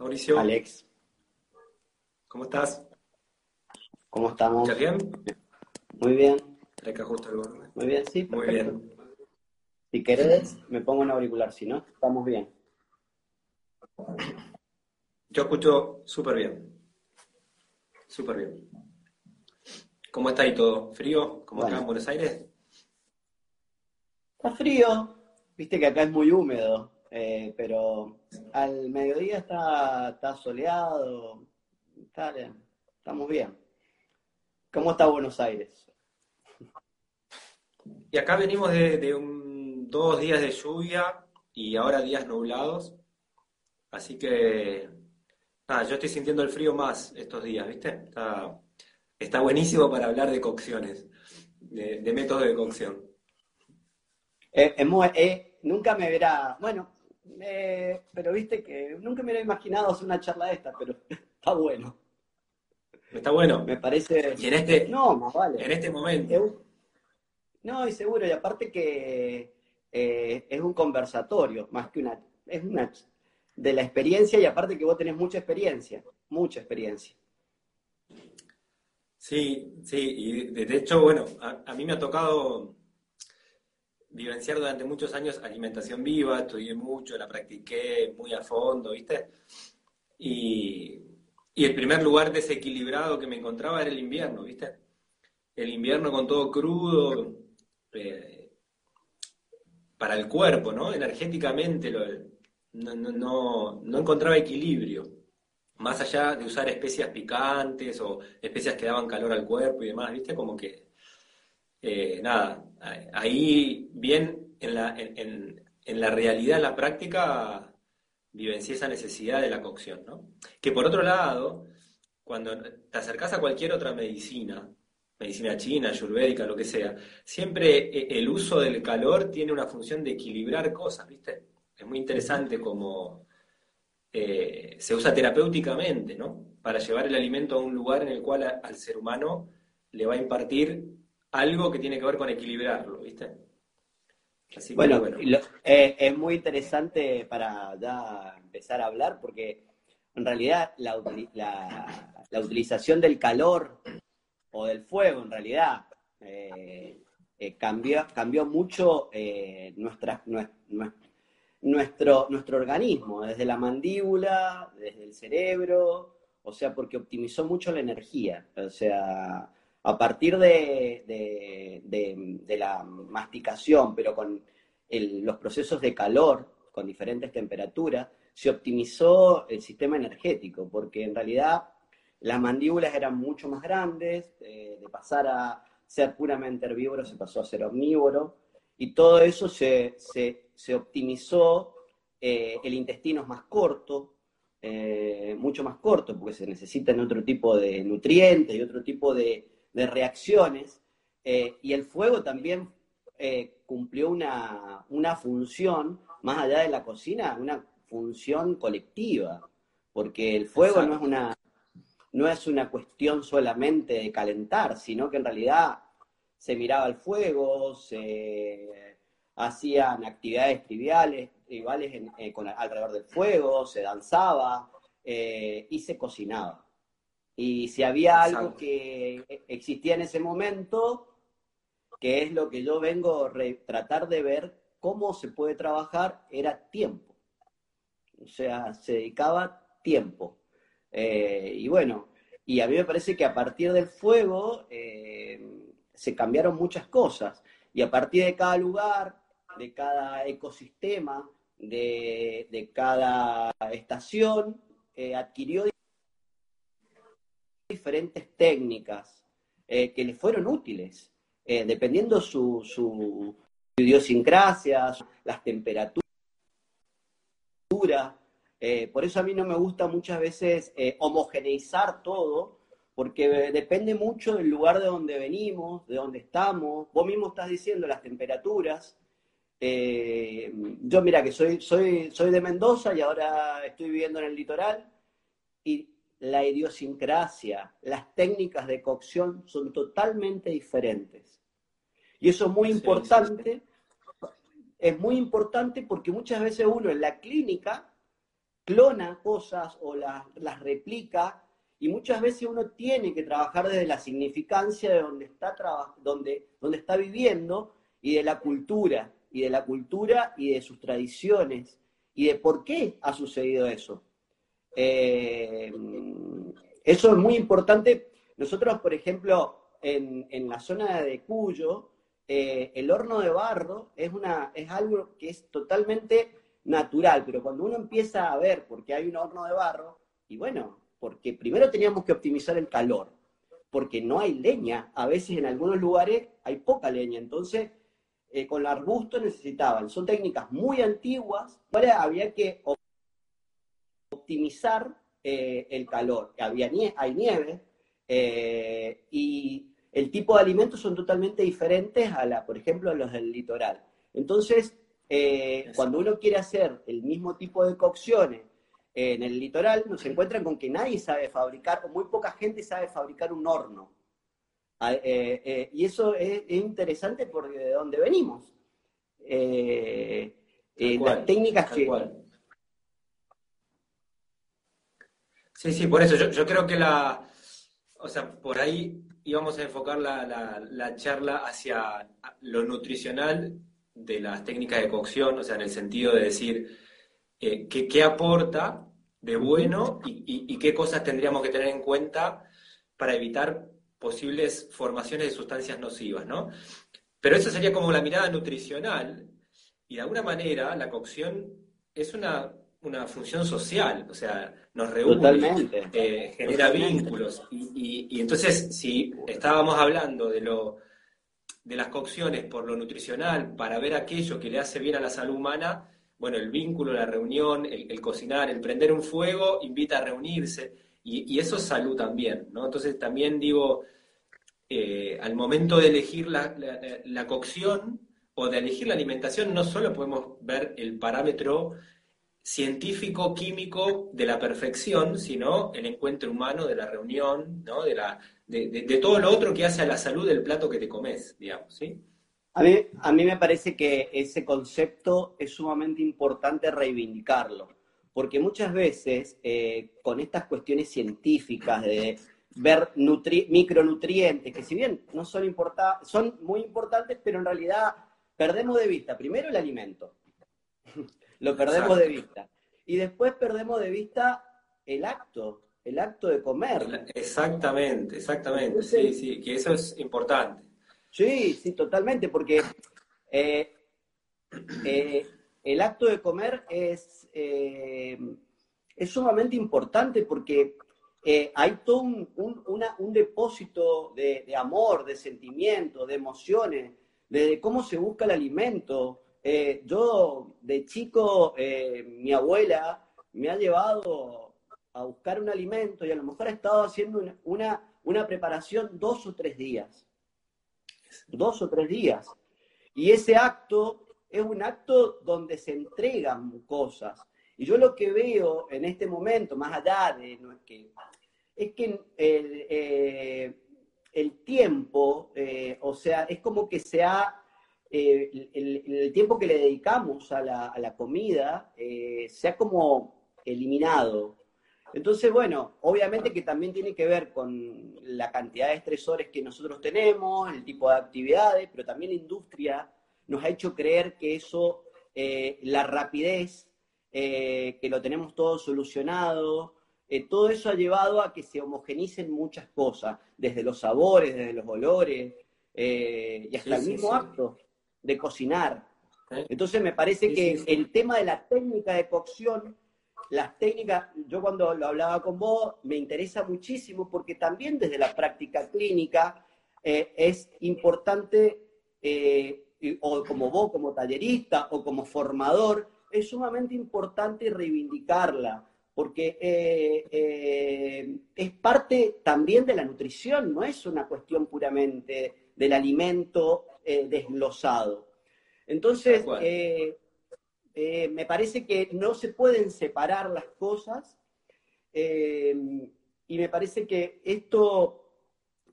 Mauricio. Alex. ¿Cómo estás? ¿Cómo estamos? ¿Escuchas bien? Muy bien. Ajusta el. Muy bien, sí. Muy bien. Si querés, me pongo un auricular, si no, estamos bien. Yo escucho súper bien. Súper bien. ¿Cómo está ahí todo? ¿Frío? ¿Como acá Bueno. en Buenos Aires? Está frío, viste que acá es muy húmedo, eh, pero al mediodía está, está soleado, está estamos bien. ¿Cómo está Buenos Aires? Y acá venimos de, de un- dos días de lluvia y ahora días nublados. Así que, nada, yo estoy sintiendo el frío más estos días, ¿viste? Está, está buenísimo para hablar de cocciones, de, de métodos de cocción. Eh, eh, nunca me hubiera, bueno, eh, pero viste que nunca me hubiera imaginado hacer una charla de esta, pero está bueno. Está bueno. Me parece... Y en este, No, más vale. en este momento. No, y seguro, y aparte que eh, es un conversatorio, más que una, es una de la experiencia, y aparte que vos tenés mucha experiencia, mucha experiencia. Sí, sí, y de, de hecho, bueno, a, a mí me ha tocado vivenciar durante muchos años alimentación viva, estudié mucho, la practiqué muy a fondo, ¿viste? Y, y el primer lugar desequilibrado que me encontraba era el invierno, ¿viste? El invierno con todo crudo, eh, para el cuerpo, ¿no? Energéticamente no, no, no, no encontraba equilibrio más allá de usar especias picantes o especias que daban calor al cuerpo y demás, ¿viste? Como que, eh, nada, ahí bien en la, en, en- la realidad, en la práctica, vivencié esa necesidad de la cocción, ¿no? Que por otro lado, cuando te acercás a cualquier otra medicina, medicina china, ayurvédica, lo que sea, siempre eh, el uso del calor tiene una función de equilibrar cosas, ¿viste? Es muy interesante como eh, se usa terapéuticamente, ¿no? Para llevar el alimento a un lugar en el cual al ser humano le va a impartir algo que tiene que ver con equilibrarlo, ¿viste? Así que Bueno, bueno. lo- eh, es muy interesante para ya empezar a hablar, porque en realidad la, utili- la- la utilización del calor o del fuego, en realidad, eh, eh, cambió, cambió mucho eh, nuestra, nuestro, nuestro organismo, desde la mandíbula, desde el cerebro, o sea, porque optimizó mucho la energía. O sea, a partir de, de- la masticación, pero con los procesos de calor, con diferentes temperaturas, se optimizó el sistema energético, porque en realidad las mandíbulas eran mucho más grandes, eh, de pasar a ser puramente herbívoro se pasó a ser omnívoro, y todo eso se, se- se optimizó, eh, el intestino es más corto, eh, mucho más corto, porque se necesitan otro tipo de nutrientes y otro tipo de, de reacciones, eh, y el fuego también eh, cumplió una, una función, más allá de la cocina, una función colectiva, porque el fuego no es una, no es una cuestión solamente de calentar, sino que en realidad se miraba el fuego, se hacían actividades triviales, tribales en- eh, con- alrededor del fuego, se danzaba eh, y se cocinaba. Y si había algo que existía en ese momento, que es lo que yo vengo a tratar de ver cómo se puede trabajar, era tiempo. O sea, se dedicaba tiempo. Eh, y bueno, y a mí me parece que a partir del fuego eh, se cambiaron muchas cosas. Y a partir de cada lugar, de cada ecosistema, de, de cada estación, eh, adquirió diferentes técnicas eh, que le fueron útiles, eh, dependiendo su, su idiosincrasia, las temperaturas. eh, por eso a mí no me gusta muchas veces eh, homogeneizar todo, porque depende mucho del lugar de donde venimos, de donde estamos. Vos mismo estás diciendo las temperaturas. Yo mira que soy, soy, soy de Mendoza y ahora estoy viviendo en el litoral y la idiosincrasia, las técnicas de cocción son totalmente diferentes. Y eso es muy Sí, importante, es muy importante porque muchas veces uno en la clínica clona cosas o las, las replica y muchas veces uno tiene que trabajar desde la significancia de donde está, donde, donde está viviendo y de la cultura, y de la cultura y de sus tradiciones, y de por qué ha sucedido eso. Eh, eso es muy importante. Nosotros, por ejemplo, en, en la zona de Cuyo, eh, el horno de barro es, una, es algo que es totalmente natural, pero cuando uno empieza a ver por qué hay un horno de barro, y bueno, porque primero teníamos que optimizar el calor, porque no hay leña, a veces en algunos lugares hay poca leña, entonces eh, con el arbusto necesitaban, son técnicas muy antiguas, ahora había que optimizar eh, el calor, había hay nieve eh, y el tipo de alimentos son totalmente diferentes a la, por ejemplo, a los del litoral. Entonces, cuando uno quiere hacer el mismo tipo de cocciones en el litoral nos encuentran con que nadie sabe fabricar, o muy poca gente sabe fabricar un horno. Ah, eh, eh, y eso es, interesante porque de dónde venimos. Eh, las técnicas que... Sí, sí, por eso yo, creo que la, o sea, por ahí íbamos a enfocar la, la, charla hacia lo nutricional de las técnicas de cocción, o sea, en el sentido de decir, eh, qué, aporta de bueno y, qué cosas tendríamos que tener en cuenta para evitar posibles formaciones de sustancias nocivas, ¿no? Pero eso sería como la mirada nutricional y de alguna manera la cocción es una, función social, o sea, nos reúne, eh, genera vínculos. Y, y, entonces si estábamos hablando de lo de las cocciones por lo nutricional para ver aquello que le hace bien a la salud humana, bueno, el vínculo, la reunión, el, cocinar, el prender un fuego, invita a reunirse, y, eso es salud también, ¿no? Entonces también digo, eh, al momento de elegir la, cocción o de elegir la alimentación, no solo podemos ver el parámetro científico, químico de la perfección, sino el encuentro humano de la reunión, ¿no? de, la, de, de todo lo otro que hace a la salud del plato que te comes, digamos, ¿sí? A mí, a mí me parece que ese concepto es sumamente importante reivindicarlo, porque muchas veces eh, con estas cuestiones científicas de ver micronutrientes, que si bien no son, son muy importantes, pero en realidad perdemos de vista primero el alimento, lo perdemos de vista, y después perdemos de vista el acto, el acto de comer. Exactamente, exactamente, sí, sí, que eso es importante. Sí, sí, totalmente, porque eh, eh, el acto de comer es, eh, es sumamente importante porque hay todo un, depósito de, amor, de sentimiento, de emociones, de, cómo se busca el alimento. Yo de chico, mi abuela me ha llevado a buscar un alimento y a lo mejor ha estado haciendo una preparación dos o tres días dos o tres días. Y ese acto es un acto donde se entregan cosas. Y yo lo que veo en este momento, más allá de no es que, es que el, eh, el tiempo, eh, o sea, es como que se ha, eh, el, tiempo que le dedicamos a la, a la comida se ha como eliminado. Entonces, bueno, obviamente que también tiene que ver con la cantidad de estresores que nosotros tenemos, el tipo de actividades, pero también la industria nos ha hecho creer que eso, eh, la rapidez, eh, que lo tenemos todo solucionado, eh, todo eso ha llevado a que se homogenicen muchas cosas, desde los sabores, desde los olores, y hasta el mismo acto de cocinar. Entonces me parece que el tema de la técnica de cocción las técnicas, yo cuando lo hablaba con vos, me interesa muchísimo porque también desde la práctica clínica eh, es importante, eh, o como vos, como tallerista o como formador, es sumamente importante reivindicarla, porque eh, es parte también de la nutrición, no es una cuestión puramente del alimento desglosado. Entonces, eh, me parece que no se pueden separar las cosas eh, y me parece que esto,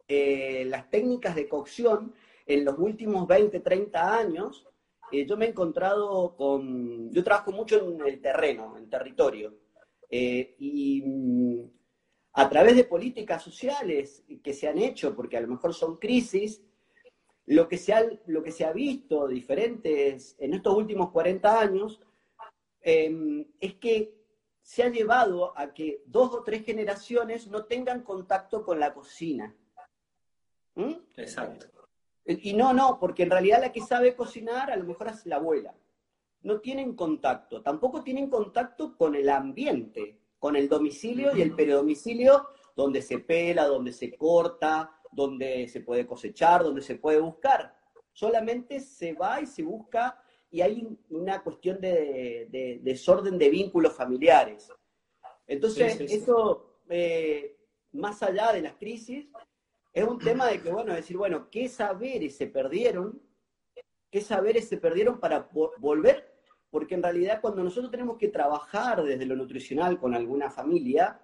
eh, las técnicas de cocción en los últimos 20, 30 años, yo me he encontrado con, yo trabajo mucho en el terreno, en el territorio, Eh, y mm, a través de políticas sociales que se han hecho, porque a lo mejor son crisis, lo que se ha, lo que se ha visto diferentes en estos últimos 40 años em, es que se ha llevado a que dos o tres generaciones no tengan contacto con la cocina. ¿Mm? Exacto. Y no, no, porque en realidad la que sabe cocinar a lo mejor es la abuela. No tienen contacto, tampoco tienen contacto con el ambiente, con el domicilio y el peridomicilio, donde se pela, donde se corta, donde se puede cosechar, donde se puede buscar. Solamente se va y se busca y hay una cuestión de, desorden de vínculos familiares. Entonces, eso, eh, más allá de las crisis, es un tema de que, bueno, decir, bueno, ¿qué saberes se perdieron? ¿Qué saberes se perdieron para volver? Porque en realidad cuando nosotros tenemos que trabajar desde lo nutricional con alguna familia,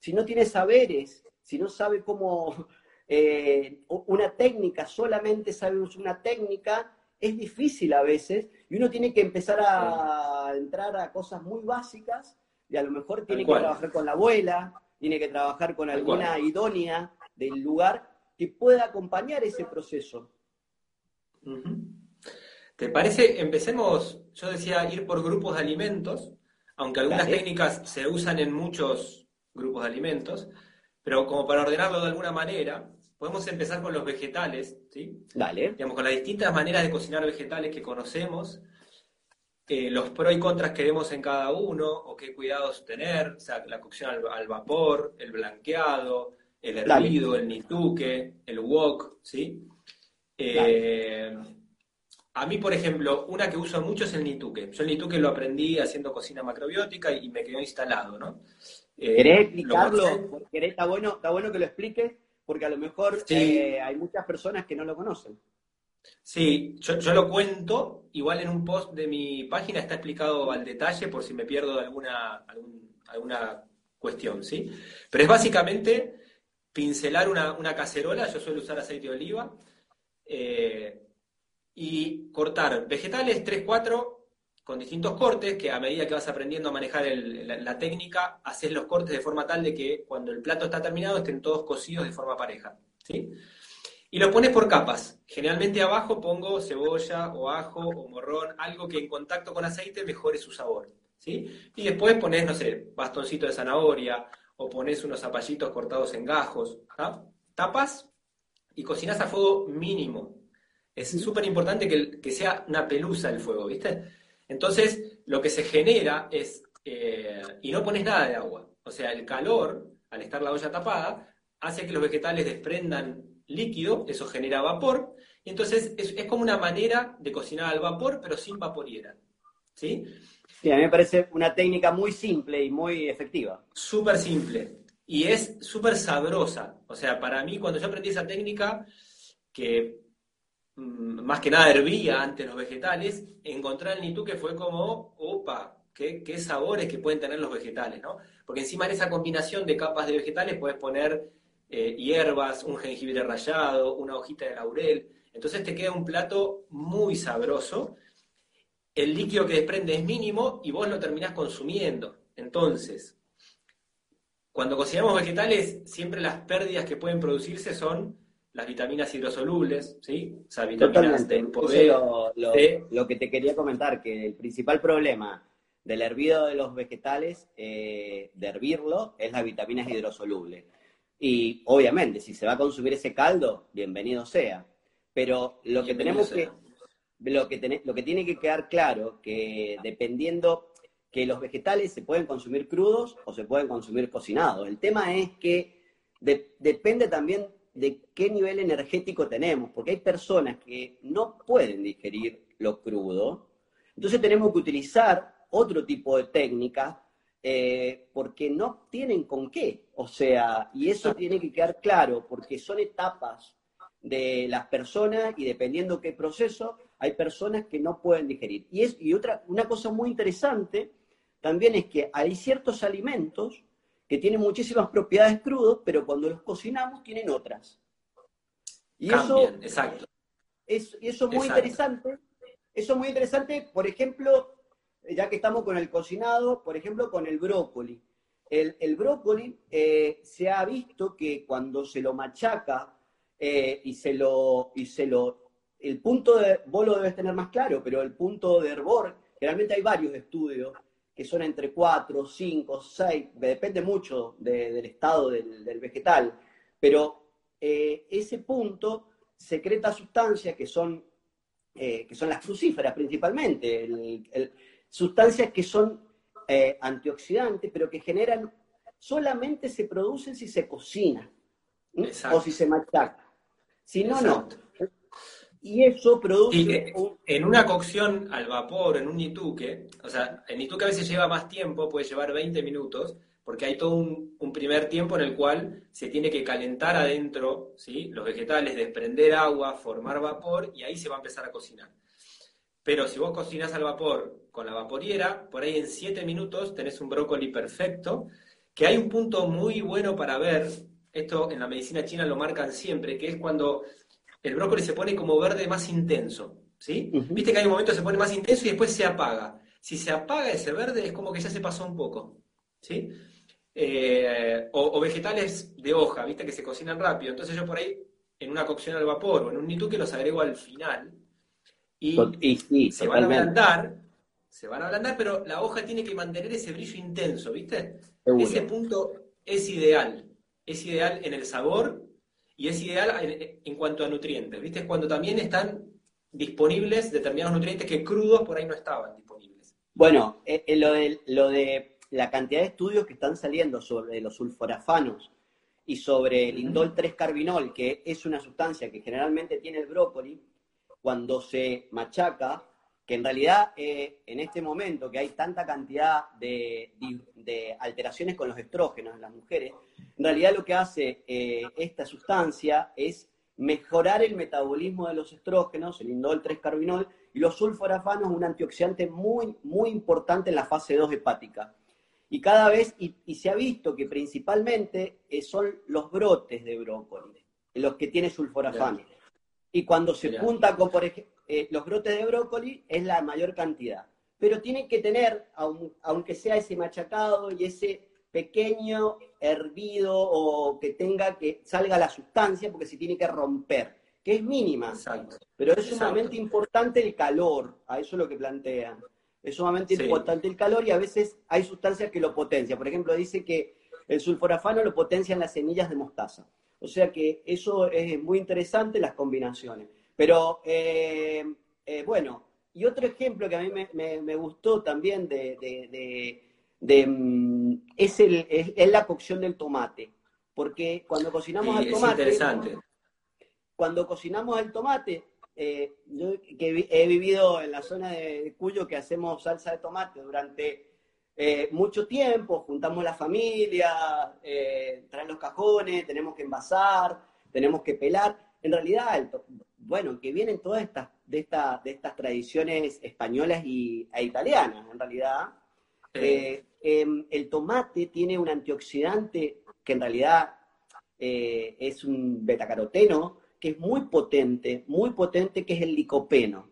si no tiene saberes, si no sabe cómo eh, una técnica, solamente sabe una técnica, es difícil a veces y uno tiene que empezar a entrar a cosas muy básicas y a lo mejor tiene que trabajar con la abuela, tiene que trabajar con alguna idónea del lugar que pueda acompañar ese proceso. ¿Te parece? Empecemos, yo decía, ir por grupos de alimentos, aunque algunas técnicas se usan en muchos grupos de alimentos, pero como para ordenarlo de alguna manera, podemos empezar con los vegetales, ¿sí? Dale. Digamos, con las distintas maneras de cocinar vegetales que conocemos, eh, los pros y contras que vemos en cada uno, o qué cuidados tener, o sea, la cocción al, vapor, el blanqueado, el hervido, el nituque, el wok, ¿sí? Eh, a mí, por ejemplo, una que uso mucho es el nituque. Yo el nituque lo aprendí haciendo cocina macrobiótica y, me quedó instalado, ¿no? Eh, ¿Querés explicarlo? Está bueno, está bueno que lo expliques porque a lo mejor eh, hay muchas personas que no lo conocen. Sí, yo, lo cuento, igual en un post de mi página está explicado al detalle por si me pierdo de alguna, alguna cuestión, ¿sí? Pero es básicamente pincelar una, cacerola, yo suelo usar aceite de oliva, eh, y cortar vegetales 3, 4 con distintos cortes, que a medida que vas aprendiendo a manejar la, técnica, haces los cortes de forma tal de que cuando el plato está terminado estén todos cocidos de forma pareja. ¿sí? Y los pones por capas. Generalmente abajo pongo cebolla o ajo o morrón, algo que en contacto con aceite mejore su sabor. ¿sí? Y después pones, no sé, bastoncito de zanahoria o pones unos zapallitos cortados en gajos. Tapas y cocinas a fuego mínimo. Es súper importante que, que sea una pelusa el fuego, ¿viste? Entonces, lo que se genera es, eh, y no pones nada de agua, o sea, el calor, al estar la olla tapada, hace que los vegetales desprendan líquido, eso genera vapor, y entonces es, como una manera de cocinar al vapor, pero sin vaporiera. ¿Sí? Sí, a mí me parece una técnica muy simple y muy efectiva. Súper simple. Y es súper sabrosa. O sea, para mí, cuando yo aprendí esa técnica, que más que nada hervía antes los vegetales, encontrar el que fue como, opa, qué, qué, sabores que pueden tener los vegetales, ¿no? Porque encima de esa combinación de capas de vegetales puedes poner eh, hierbas, un jengibre rallado, una hojita de laurel, entonces te queda un plato muy sabroso. El líquido que desprende es mínimo y vos lo terminás consumiendo. Entonces, cuando cocinamos vegetales, siempre las pérdidas que pueden producirse son las vitaminas hidrosolubles, ¿sí? O sea, vitaminas del poder. Lo, que te quería comentar, que el principal problema del hervido de los vegetales, eh, de hervirlo, es las vitaminas hidrosolubles. Y obviamente, si se va a consumir ese caldo, bienvenido sea. Pero lo que tenemos que, lo que, lo que tiene que quedar claro, que dependiendo que los vegetales se pueden consumir crudos o se pueden consumir cocinados. El tema es que depende también de qué nivel energético tenemos, porque hay personas que no pueden digerir lo crudo, entonces tenemos que utilizar otro tipo de técnica eh, porque no tienen con qué, o sea, y eso tiene que quedar claro, porque son etapas de las personas y dependiendo qué proceso, hay personas que no pueden digerir. Y, es, y otra, una cosa muy interesante también es que hay ciertos alimentos que tienen muchísimas propiedades crudos, pero cuando los cocinamos tienen otras. Y eso, exacto. Es, eso muy interesante. Eso es muy interesante, por ejemplo, ya que estamos con el cocinado, por ejemplo, con el brócoli. el, brócoli eh, se ha visto que cuando se lo machaca eh, y se lo, y se lo, el punto de, vos lo debes tener más claro, pero el punto de hervor, generalmente hay varios estudios que son entre 4, 5, 6, depende mucho del estado del, vegetal, pero eh, ese punto secreta sustancias que son, que son las crucíferas principalmente, sustancias que son eh, antioxidantes, pero que generan, solamente se producen si se cocina o si se machaca. Si no, no. Y eso produce... En una cocción al vapor, en un nituque, o sea, el nituque a veces lleva más tiempo, puede llevar 20 minutos, porque hay todo un, un, primer tiempo en el cual se tiene que calentar adentro ¿sí? los vegetales, desprender agua, formar vapor, y ahí se va a empezar a cocinar. Pero si vos cocinas al vapor con la vaporiera, por ahí en 7 minutos tenés un brócoli perfecto, que hay un punto muy bueno para ver, esto en la medicina china lo marcan siempre, que es cuando el brócoli se pone como verde más intenso, ¿sí? Viste que hay un momento que se pone más intenso y después se apaga. Si se apaga ese verde es como que ya se pasó un poco, ¿sí? Eh, o, vegetales de hoja, viste que se cocinan rápido. Entonces yo por ahí, en una cocción al vapor o en un nituque los agrego al final, y, se van a ablandar, se van a ablandar, pero la hoja tiene que mantener ese brillo intenso, ¿viste? Ese punto es ideal, es ideal en el sabor y es ideal en, cuanto a nutrientes, ¿viste? Es cuando también están disponibles determinados nutrientes que crudos por ahí no estaban disponibles. Bueno, eh, eh, lo, de, lo de la cantidad de estudios que están saliendo sobre los sulforafanos y sobre el indol 3-carbinol, que es una sustancia que generalmente tiene el brócoli, cuando se machaca, que en realidad eh, en este momento que hay tanta cantidad de, alteraciones con los estrógenos en las mujeres, en realidad lo que hace eh, esta sustancia es mejorar el metabolismo de los estrógenos, el indol 3-carbinol, y los sulforafanos, un antioxidante muy, muy importante en la fase 2 hepática. Y cada vez, y, se ha visto que principalmente eh, son los brotes de brócoli, los que tienen sulforafanos. Y cuando se junta con, por ejemplo, eh, los brotes de brócoli, es la mayor cantidad. Pero tiene que tener, aunque sea ese machacado y ese pequeño hervido o que tenga que salga la sustancia, porque se tiene que romper, que es mínima. Pero es sumamente importante el calor, a eso es lo que plantean. Es sumamente importante el calor y a veces hay sustancias que lo potencian. Por ejemplo, dice que el sulforafano lo potencian las semillas de mostaza. O sea que eso es muy interesante, las combinaciones. Pero eh, eh, bueno, y otro ejemplo que a mí me, gustó también de, mm, es, el, es, la cocción del tomate. Porque cuando cocinamos el tomate. interesante. Cuando cocinamos el tomate, eh, yo que he vivido en la zona de Cuyo que hacemos salsa de tomate durante eh, mucho tiempo, juntamos la familia, eh, traen los cajones, tenemos que envasar, tenemos que pelar. En realidad, bueno, que vienen todas estas de, de estas tradiciones españolas y, e italianas, en realidad. Eh, em, el tomate tiene un antioxidante que en realidad es un betacaroteno, que es muy potente, muy potente, que es el licopeno.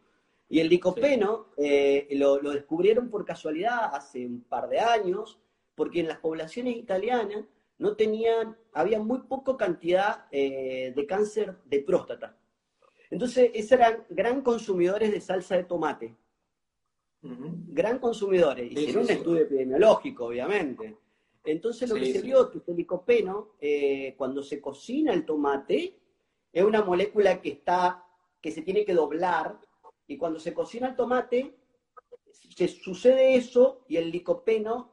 Y el licopeno eh, lo, descubrieron por casualidad hace un par de años, porque en las poblaciones italianas no tenían, había muy poca cantidad eh, de cáncer de próstata. Entonces, esos eran gran consumidores de salsa de tomate. Gran consumidores. Hicieron un estudio epidemiológico, obviamente. Entonces, lo que se vio que el licopeno, eh, cuando se cocina el tomate, es una molécula que está, que se tiene que doblar y cuando se cocina el tomate, se sucede eso y el licopeno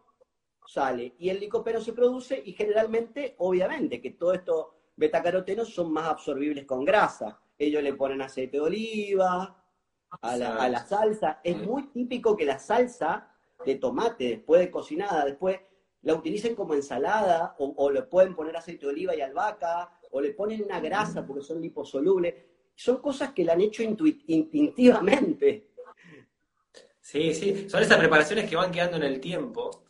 sale. Y el licopeno se produce y generalmente, obviamente, que todos estos betacarotenos son más absorbibles con grasa. Ellos le ponen aceite de oliva a la, salsa. Es muy típico que la salsa de tomate, después de cocinada, después la utilicen como ensalada o, o, le pueden poner aceite de oliva y albahaca o le ponen una grasa porque son liposolubles son cosas que la han hecho instintivamente. Sí, sí, son esas preparaciones que van quedando en el tiempo,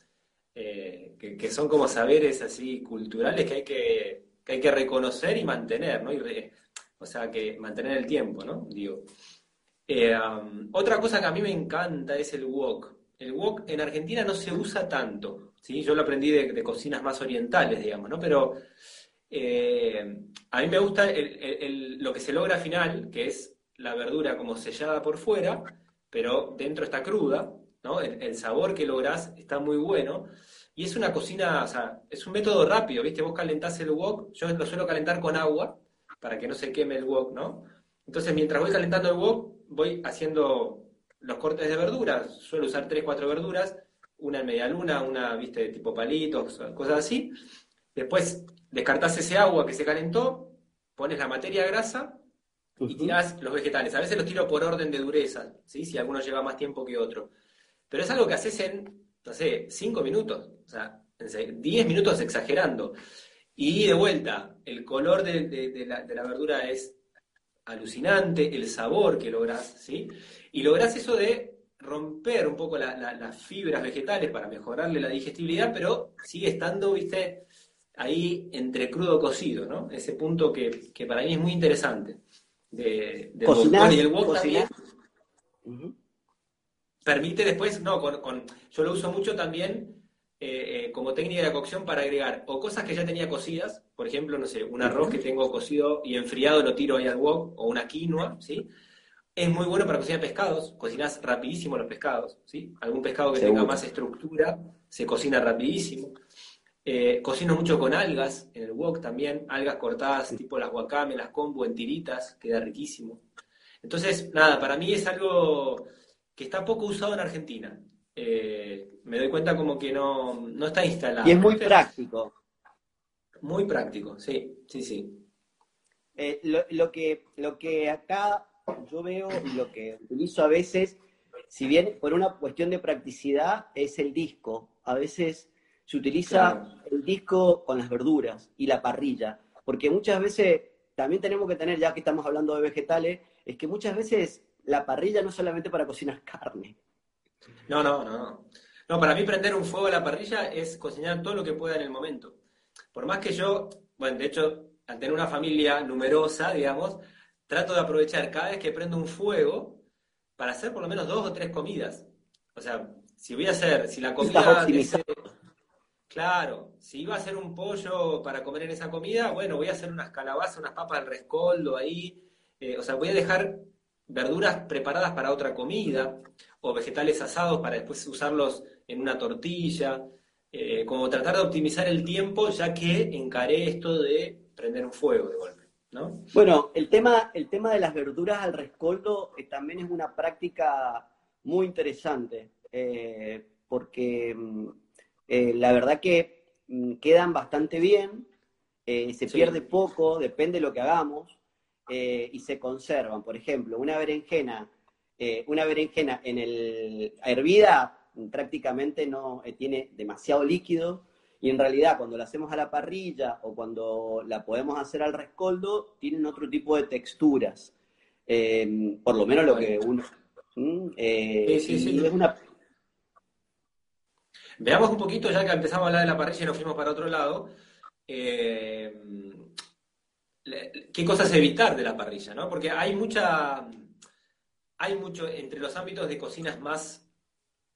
eh, que, son como saberes así culturales que hay que, hay que reconocer y mantener, ¿no? O sea, que mantener el tiempo, ¿no? Digo. Eh, um, otra cosa que a mí me encanta es el wok. El wok en Argentina no se usa tanto. ¿sí? Yo lo aprendí de, cocinas más orientales, digamos, ¿no? Pero eh, a mí me gusta lo que se logra al final, que es la verdura como sellada por fuera, pero dentro está cruda, ¿no? El, sabor que lográs está muy bueno. Y es una cocina, o sea, es un método rápido, ¿viste? Vos calentás el wok, yo lo suelo calentar con agua, para que no se queme el wok, ¿no? Entonces, mientras voy calentando el wok, voy haciendo los cortes de verduras. Suelo usar tres, cuatro verduras, una en media luna, una, viste, tipo palitos, cosas así. Después descartás ese agua que se calentó, pones la materia grasa y tirás los vegetales. A veces los tiro por orden de dureza, ¿sí? si alguno lleva más tiempo que otro. Pero es algo que haces en, no sé, cinco minutos, o sea, en diez minutos exagerando. Y de vuelta, el color de, la, de la verdura es alucinante, el sabor que logras, ¿sí? Y logras eso de romper un poco las fibras vegetales para mejorarle la digestibilidad, pero sigue estando, viste, ahí entre crudo cocido, ¿no? Ese punto que, para mí es muy interesante. De, de y el wok también permite después, no, con, yo lo uso mucho también eh, eh, como técnica de cocción para agregar o cosas que ya tenía cocidas, por ejemplo, no sé, un arroz que tengo cocido y enfriado lo tiro ahí al wok, o una quinoa, ¿sí? Es muy bueno para cocinar pescados, cocinas rapidísimo los pescados, ¿sí? Algún pescado que tenga más estructura se cocina rapidísimo. Eh, cocino mucho con algas en el wok también, algas cortadas tipo las wakame, las kombu en tiritas, queda riquísimo. Entonces, nada, para mí es algo que está poco usado en Argentina. Eh, me doy cuenta como que no, no está instalado. Y es muy práctico. Muy práctico, sí, sí, sí. Eh, lo, que, lo que acá yo veo y lo que utilizo a veces, si bien por una cuestión de practicidad, es el disco. A veces se utiliza el disco con las verduras y la parrilla, porque muchas veces también tenemos que tener, ya que estamos hablando de vegetales, es que muchas veces la parrilla no es solamente para cocinar carne. No, no, no. No, para mí prender un fuego a la parrilla es cocinar todo lo que pueda en el momento. Por más que yo, bueno, de hecho, al tener una familia numerosa, digamos, trato de aprovechar cada vez que prendo un fuego para hacer por lo menos dos o tres comidas. O sea, si voy a hacer, si la comida... Claro, si iba a hacer un pollo para comer en esa comida, bueno, voy a hacer unas calabazas, unas papas al rescoldo ahí. Eh, o sea, voy a dejar verduras preparadas para otra comida o vegetales asados para después usarlos en una tortilla. Eh, como tratar de optimizar el tiempo ya que encaré esto de prender un fuego de golpe. ¿no? Bueno, el tema, el tema de las verduras al rescoldo eh, también es una práctica muy interesante, eh, porque mm, la verdad que mm, quedan bastante bien, se pierde poco, depende de lo que hagamos, y se conservan. Por ejemplo, una berenjena, una berenjena en el hervida prácticamente no tiene demasiado líquido, y en realidad cuando la hacemos a la parrilla o cuando la podemos hacer al rescoldo, tienen otro tipo de texturas. Eh, por lo menos lo que uno... Eh, sí, sí, sí. Veamos un poquito, ya que empezamos a hablar de la parrilla y nos fuimos para otro lado, eh, qué cosas evitar de la parrilla, ¿no? Porque hay mucha, hay mucho, entre los ámbitos de cocinas más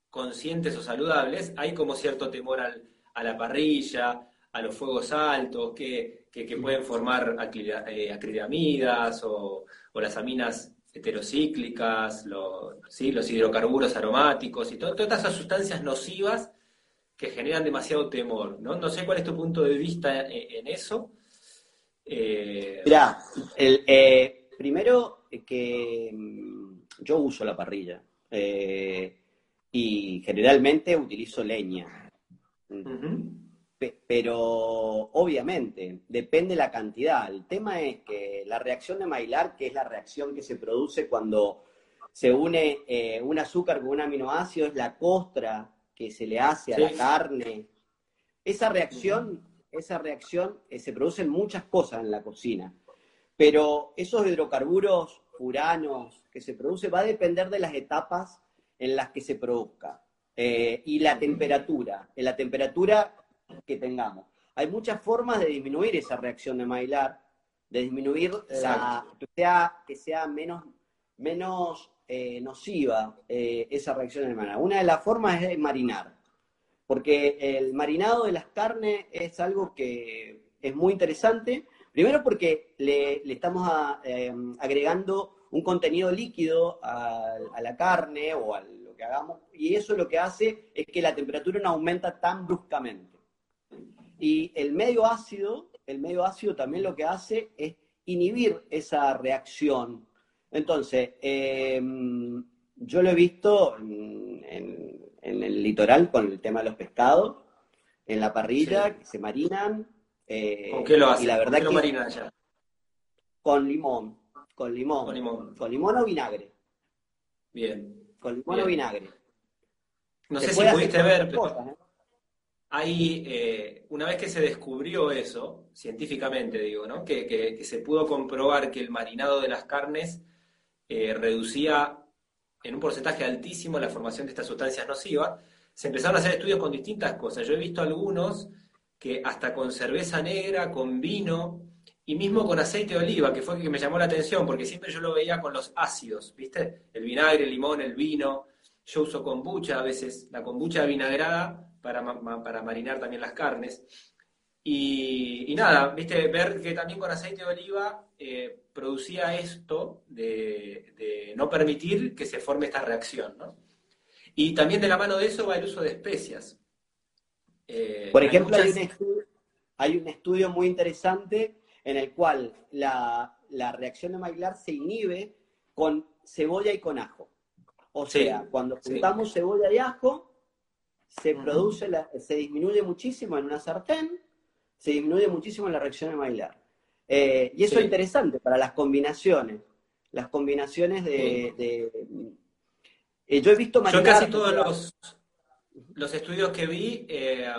conscientes o saludables, hay como cierto temor al, a la parrilla, a los fuegos altos, que, pueden formar eh, acrilamidas o, las aminas heterocíclicas, los, los hidrocarburos aromáticos y todas esas sustancias nocivas que generan demasiado temor. No, no sé cuál es tu punto de vista en, eso. Eh... Mirá, eh, primero que mm, yo uso la parrilla eh, y generalmente utilizo leña. Pero obviamente depende la cantidad. El tema es que la reacción de Maillard, que es la reacción que se produce cuando se une eh, un azúcar con un aminoácido, es la costra que se le hace a la carne. Esa reacción, esa reacción eh, se produce en muchas cosas en la cocina. Pero esos hidrocarburos furanos que se produce va a depender de las etapas en las que se produzca. Eh, y la temperatura, en la temperatura que tengamos. Hay muchas formas de disminuir esa reacción de Maillard, de disminuir la, que sea, que sea menos, menos eh, nociva eh, esa reacción de Maillard. Una de las formas es marinar. porque el marinado de las carnes es algo que es muy interesante. Primero porque le, estamos eh, agregando un contenido líquido a, la carne o a lo que hagamos, y eso lo que hace es que la temperatura no aumenta tan bruscamente. Y el medio ácido, el medio ácido también lo que hace es inhibir esa reacción. Entonces, em, yo lo he visto en, el litoral con el tema de los pescados, en la parrilla, que se marinan. Eh, ¿Con qué lo hacen? Y la verdad ¿Con qué lo marinan ya? Con limón, con limón. Con limón. Con limón o vinagre. Bien. Con limón o vinagre. No sé si pudiste ver, pero... ¿eh? hay, eh, una vez que se descubrió eso, científicamente digo, ¿no? que, se pudo comprobar que el marinado de las carnes eh, reducía en un porcentaje altísimo la formación de estas sustancias nocivas, se empezaron a hacer estudios con distintas cosas. Yo he visto algunos que hasta con cerveza negra, con vino y mismo con aceite de oliva, que fue el que me llamó la atención, porque siempre yo lo veía con los ácidos, ¿viste? El vinagre, el limón, el vino. Yo uso kombucha a veces, la kombucha vinagrada para, para marinar también las carnes. Y, nada, viste, ver que también con aceite de oliva eh, producía esto de, no permitir que se forme esta reacción, ¿no? Y también de la mano de eso va el uso de especias. Eh, Por ejemplo, hay, un estudio, hay, un estudio, muy interesante en el cual la, reacción de Maillard se inhibe con cebolla y con ajo. O sea, cuando juntamos cebolla y ajo, se produce, se disminuye muchísimo en una sartén, se disminuye muchísimo en la reacción de Maillard. Eh, y eso es interesante para las combinaciones. Las combinaciones de. Eh, yo he visto Yo casi todos los, los estudios que vi, eh,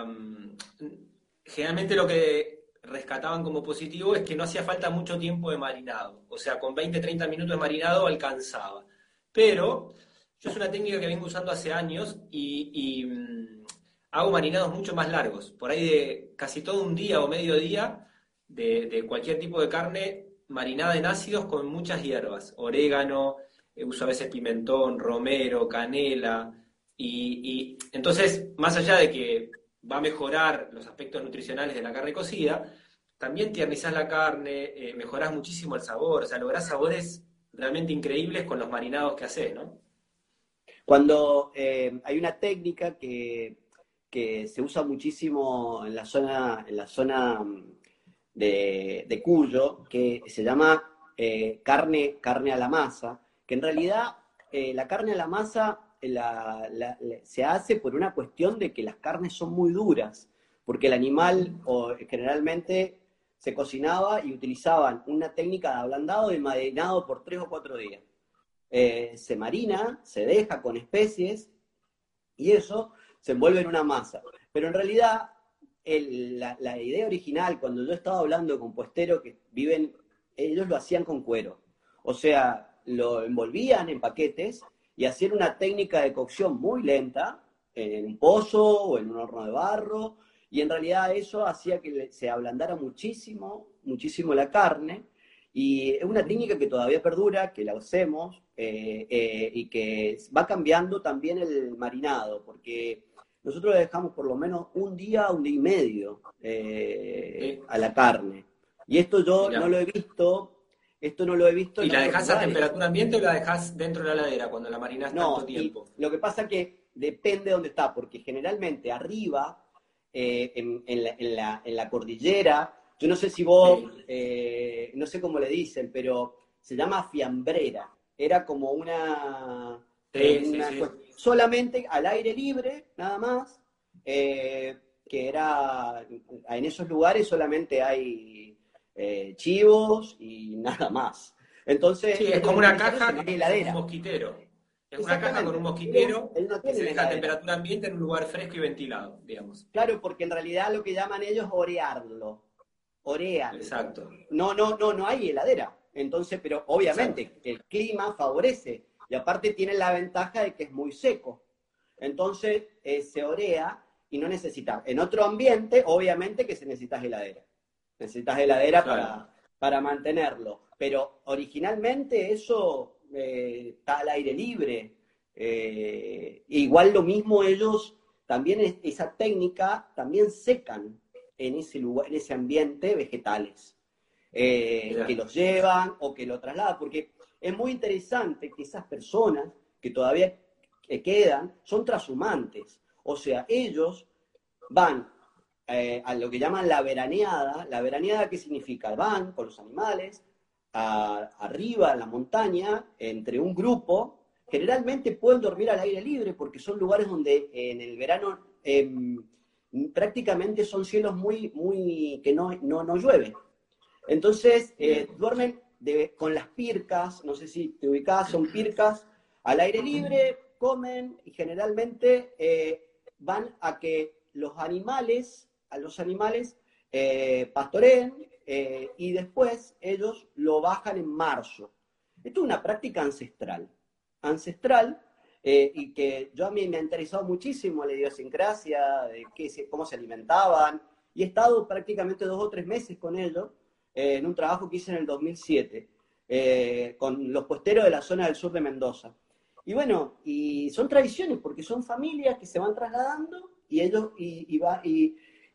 generalmente lo que rescataban como positivo es que no hacía falta mucho tiempo de marinado. O sea, con 20, 30 minutos de marinado alcanzaba. Pero yo es una técnica que vengo usando hace años y, mm, hago marinados mucho más largos, por ahí de casi todo un día o medio día de, cualquier tipo de carne marinada en ácidos con muchas hierbas, orégano, eh, uso a veces pimentón, romero, canela, y, entonces, más allá de que va a mejorar los aspectos nutricionales de la carne cocida, también tiernizás la carne, eh, mejorás muchísimo el sabor, o sea, lográs sabores realmente increíbles con los marinados que haces, ¿no? Cuando eh, hay una técnica que, se usa muchísimo en la zona, en la zona mm, de, Cuyo, que se llama eh, carne, carne a la masa, que en realidad eh, la carne a la masa se hace por una cuestión de que las carnes son muy duras, porque el animal generalmente se cocinaba y utilizaban una técnica de ablandado y marinado por tres o cuatro días. Eh, se marina, se deja con especies y eso se envuelve en una masa. Pero en realidad, la, idea original, cuando yo estaba hablando con puesteros que viven, ellos lo hacían con cuero. O sea, lo envolvían en paquetes y hacían una técnica de cocción muy lenta, en un pozo o en un horno de barro, y en realidad eso hacía que se ablandara muchísimo, muchísimo la carne, y es una técnica que todavía perdura, que la usemos, eh, eh, y que va cambiando también el marinado, porque nosotros le dejamos por lo menos un día, un día y medio eh, a la carne. Y esto yo no lo he visto, esto no lo he visto. ¿Y la dejas a temperatura ambiente o la dejas dentro de la heladera cuando la marinas tanto tiempo? Lo que pasa es que depende de dónde está, porque generalmente arriba, en, la, en, la, cordillera, yo no sé si vos, no sé cómo le dicen, pero se llama fiambrera era como una, solamente al aire libre, nada más, eh, que era, en esos lugares solamente hay eh, chivos y nada más. Entonces, es como una caja con un mosquitero. Es una caja con un mosquitero que se deja a temperatura ambiente en un lugar fresco y ventilado, digamos. Claro, porque en realidad lo que llaman ellos es orearlo. Orean. Exacto. No, no, no, no hay heladera. Entonces, pero obviamente el clima favorece y aparte tiene la ventaja de que es muy seco. Entonces eh, se orea y no necesita. En otro ambiente, obviamente que se necesita heladera. Necesitas heladera para, para mantenerlo. Pero originalmente eso eh, está al aire libre. Eh, igual lo mismo ellos también esa técnica, también secan en ese lugar, en ese ambiente vegetales, eh, que los llevan o que lo trasladan, porque es muy interesante que esas personas que todavía quedan son transhumantes, o sea, ellos van eh, a lo que llaman la veraneada, la veraneada qué significa, van con los animales, arriba en la montaña, entre un grupo, generalmente pueden dormir al aire libre porque son lugares donde en el verano em, prácticamente son cielos muy, muy, que no, no, llueve. Entonces, eh, duermen con las pircas, no sé si te ubicás, son pircas al aire libre, comen y generalmente eh, van a que los animales, a los animales eh, pastoreen eh, y después ellos lo bajan en marzo. Esto es una práctica ancestral, ancestral, eh, y que yo a mí me ha interesado muchísimo la idiosincrasia, de cómo se alimentaban, y he estado prácticamente dos o tres meses con ellos eh, en un trabajo que hice en el 2007, con los puesteros de la zona del sur de Mendoza. Y bueno, y son tradiciones, porque son familias que se van trasladando y ellos,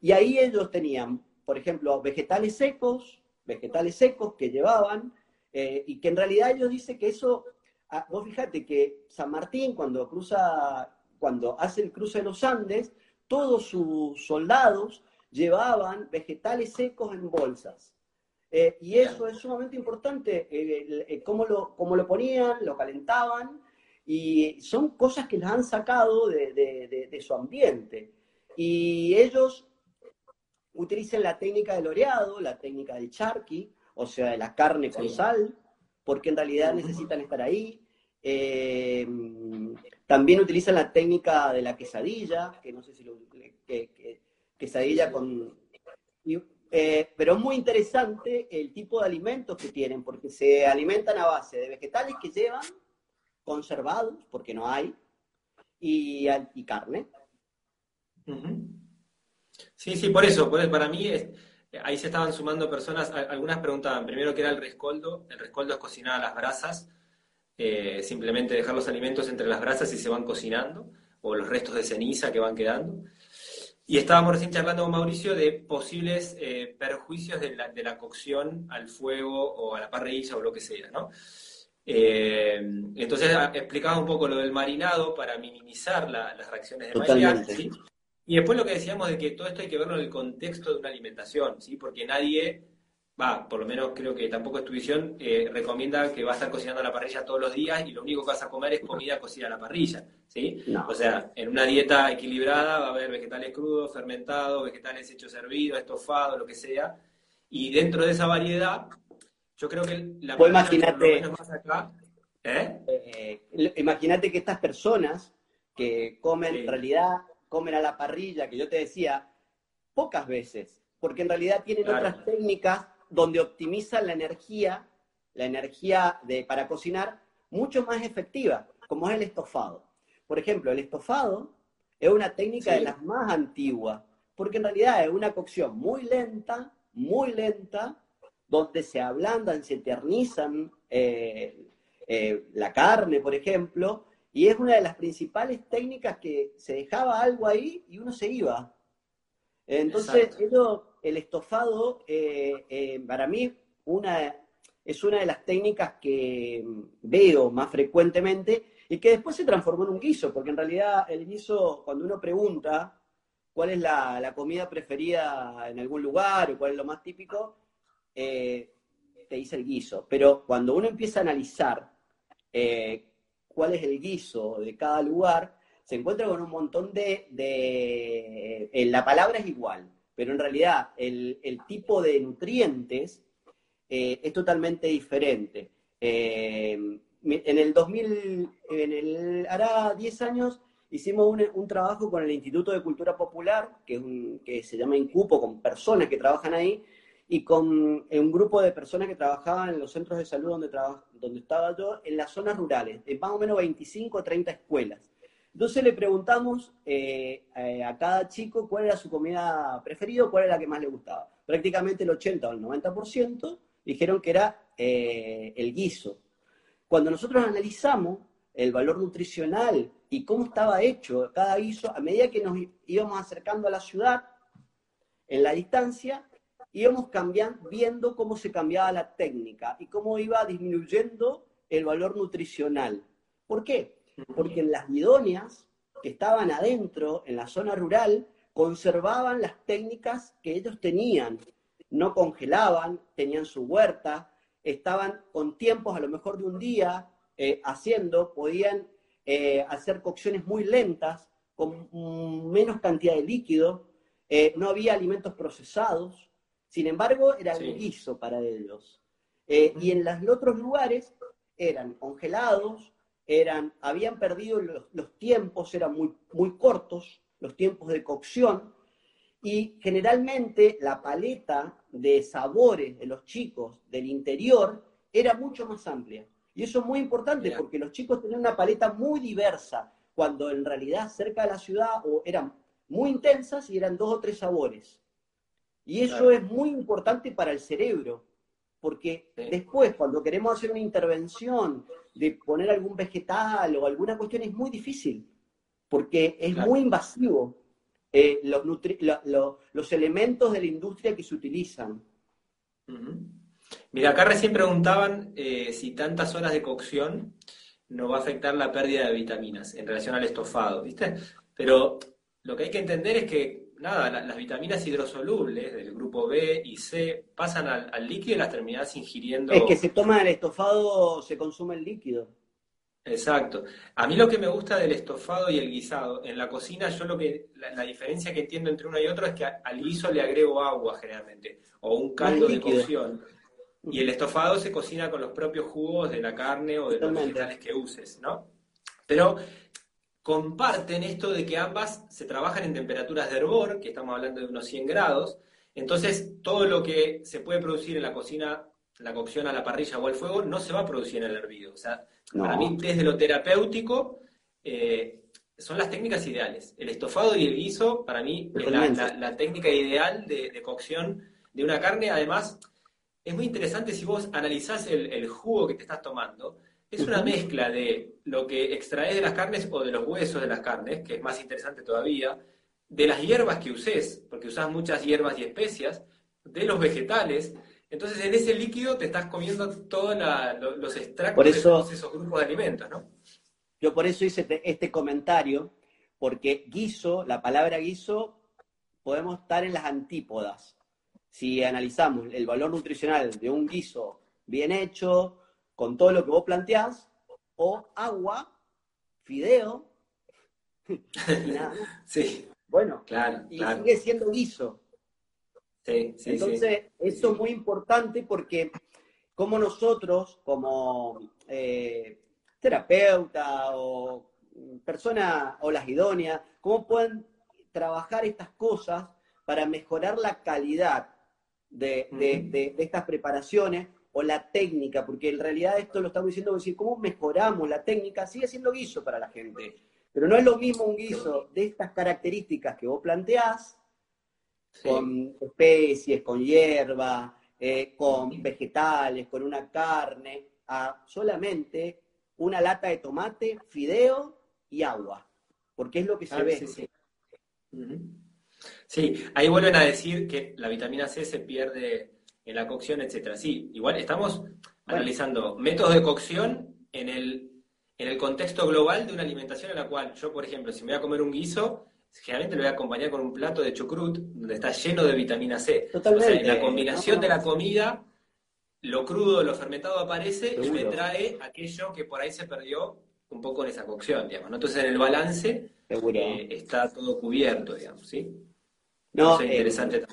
y ahí ellos tenían por ejemplo, vegetales secos, vegetales secos que llevaban, eh, y que en realidad ellos dicen que eso, ah, vos fíjate que San Martín cuando cruza, cuando hace el cruce de los Andes, todos sus soldados llevaban vegetales secos en bolsas. Eh, y eso es sumamente importante, eh, cómo, lo, cómo lo ponían, lo calentaban, y son cosas que les han sacado de, de su ambiente. Y ellos utilicen la técnica del oreado, la técnica del charqui, o sea, de la carne con sal, porque en realidad necesitan estar ahí. Eh, también utilizan la técnica de la quesadilla, que no sé si lo... Que, quesadilla con... Eh, pero es muy interesante el tipo de alimentos que tienen, porque se alimentan a base de vegetales que llevan conservados, porque no hay, y, y carne. Sí, sí, por eso, para mí es, ahí se estaban sumando personas, algunas preguntaban primero qué era el rescoldo, el rescoldo es cocinar a las brasas, eh, simplemente dejar los alimentos entre las brasas y se van cocinando, o los restos de ceniza que van quedando. Y estábamos recién charlando con Mauricio de posibles eh, perjuicios de la, cocción al fuego o a la parrilla o lo que sea, ¿no? Eh, entonces explicaba un poco lo del marinado para minimizar las reacciones de maridaje, ¿sí? Y después lo que decíamos de que todo esto hay que verlo en el contexto de una alimentación, ¿sí? Porque nadie, va, por lo menos creo que tampoco es tu visión, eh, recomienda que va a estar cocinando a la parrilla todos los días y lo único que vas a comer es comida cocida a la parrilla, ¿sí? O sea, en una dieta equilibrada va a haber vegetales crudos, fermentados, vegetales hechos hervidos, estofados, lo que sea. Y dentro de esa variedad, yo creo que la pues imagínate, ¿eh? Eh, imagínate que estas personas que comen en realidad comen a la parrilla, que yo te decía, pocas veces, porque en realidad tienen otras técnicas donde optimizan la energía, la energía de, para cocinar, mucho más efectiva, como es el estofado. Por ejemplo, el estofado es una técnica de las más antiguas, porque en realidad es una cocción muy lenta, muy lenta, donde se ablandan, se eternizan eh, eh, la carne, por ejemplo, y es una de las principales técnicas que se dejaba algo ahí y uno se iba. Entonces, el estofado, eh, eh, para mí, una, es una de las técnicas que veo más frecuentemente y que después se transformó en un guiso, porque en realidad el guiso, cuando uno pregunta cuál es la, comida preferida en algún lugar o cuál es lo más típico, eh, te dice el guiso. Pero cuando uno empieza a analizar cuál es el guiso de cada lugar, se encuentra con un montón de... Eh, la palabra es igual, pero en realidad el, tipo de nutrientes eh, es totalmente diferente. Eh, en el 2000, en el, hará 10 años, hicimos un, trabajo con el Instituto de Cultura Popular, que, que se llama Incupo, con personas que trabajan ahí, y con un grupo de personas que trabajaban en los centros de salud donde, donde estaba yo, en las zonas rurales, de más o menos 25 o 30 escuelas. Entonces le preguntamos eh, eh, a cada chico cuál era su comida preferida, cuál era la que más le gustaba. Prácticamente el 80 o el 90% dijeron que era eh, el guiso. Cuando nosotros analizamos el valor nutricional y cómo estaba hecho cada guiso a medida que nos íbamos acercando a la ciudad, en la distancia, íbamos cambiando, viendo cómo se cambiaba la técnica y cómo iba disminuyendo el valor nutricional. ¿Por qué? Porque en las idóneas que estaban adentro, en la zona rural, conservaban las técnicas que ellos tenían. No congelaban, tenían su huerta, estaban con tiempos a lo mejor de un día eh, haciendo, podían eh, hacer cocciones muy lentas, con menos cantidad de líquido, eh, no había alimentos procesados, sin embargo era el guiso para ellos. y en los otros lugares eran congelados, eran, habían perdido los, tiempos, eran muy, muy cortos, los tiempos de cocción, y generalmente la paleta de sabores de los chicos del interior era mucho más amplia. Y eso es muy importante porque los chicos tenían una paleta muy diversa, cuando en realidad cerca de la ciudad o eran muy intensas y eran dos o tres sabores. Y eso es muy importante para el cerebro, porque después cuando queremos hacer una intervención de poner algún vegetal o alguna cuestión es muy difícil, porque es muy invasivo eh, los, los, elementos de la industria que se utilizan. Mira, acá recién preguntaban eh, si tantas horas de cocción no va a afectar la pérdida de vitaminas en relación al estofado, ¿viste? Pero lo que hay que entender es que nada, las vitaminas hidrosolubles del grupo B y C pasan al, líquido y las terminas ingiriendo. Es que se toma el estofado, se consume el líquido. Exacto. A mí lo que me gusta del estofado y el guisado, en la cocina yo lo que, la, diferencia que entiendo entre uno y otro es que al guiso le agrego agua generalmente, o un caldo de cocción. Y el estofado se cocina con los propios jugos de la carne o de los vegetales que uses, ¿no? Pero comparten esto de que ambas se trabajan en temperaturas de hervor, que estamos hablando de unos 100 grados, entonces todo lo que se puede producir en la cocina, la cocción a la parrilla o al fuego, no se va a producir en el hervido. O sea, para mí desde lo terapéutico eh, son las técnicas ideales. El estofado y el guiso, para mí, es la, técnica ideal de, cocción de una carne. Además, es muy interesante si vos analizás el jugo que te estás tomando, es una mezcla de lo que extraes de las carnes o de los huesos de las carnes, que es más interesante todavía, de las hierbas que uses, porque usas muchas hierbas y especias, de los vegetales. Entonces, en ese líquido te estás comiendo todos los extractos de todos esos grupos de alimentos, ¿no? Yo por eso hice este, este comentario, porque guiso, la palabra guiso, podemos estar en las antípodas. Si analizamos el valor nutricional de un guiso bien hecho, con todo lo que vos planteás, o agua, fideo, y nada. Sí. Bueno, claro, y sigue siendo guiso. Sí, sí, Entonces, esto es muy importante porque como nosotros, como eh, terapeuta o persona o las idóneas, cómo pueden trabajar estas cosas para mejorar la calidad de, de estas preparaciones o la técnica, porque en realidad esto lo estamos diciendo, decir, ¿cómo mejoramos la técnica? Sigue siendo guiso para la gente, pero no es lo mismo un guiso de estas características que vos planteás, con especies, con hierba, eh, con vegetales, con una carne, a solamente una lata de tomate, fideo y agua, porque es lo que se ah, ve. sí, ahí vuelven a decir que la vitamina C se pierde en la cocción, etcétera. Sí, igual estamos analizando métodos de cocción en el, en el contexto global de una alimentación en la cual yo, por ejemplo, si me voy a comer un guiso, generalmente lo voy a acompañar con un plato de chucrut, donde está lleno de vitamina C. Totalmente. O sea, la combinación de la comida, lo crudo, lo fermentado aparece y me trae aquello que por ahí se perdió un poco en esa cocción, digamos. Entonces, en el balance eh, está todo cubierto, digamos, ¿sí? No, es interesante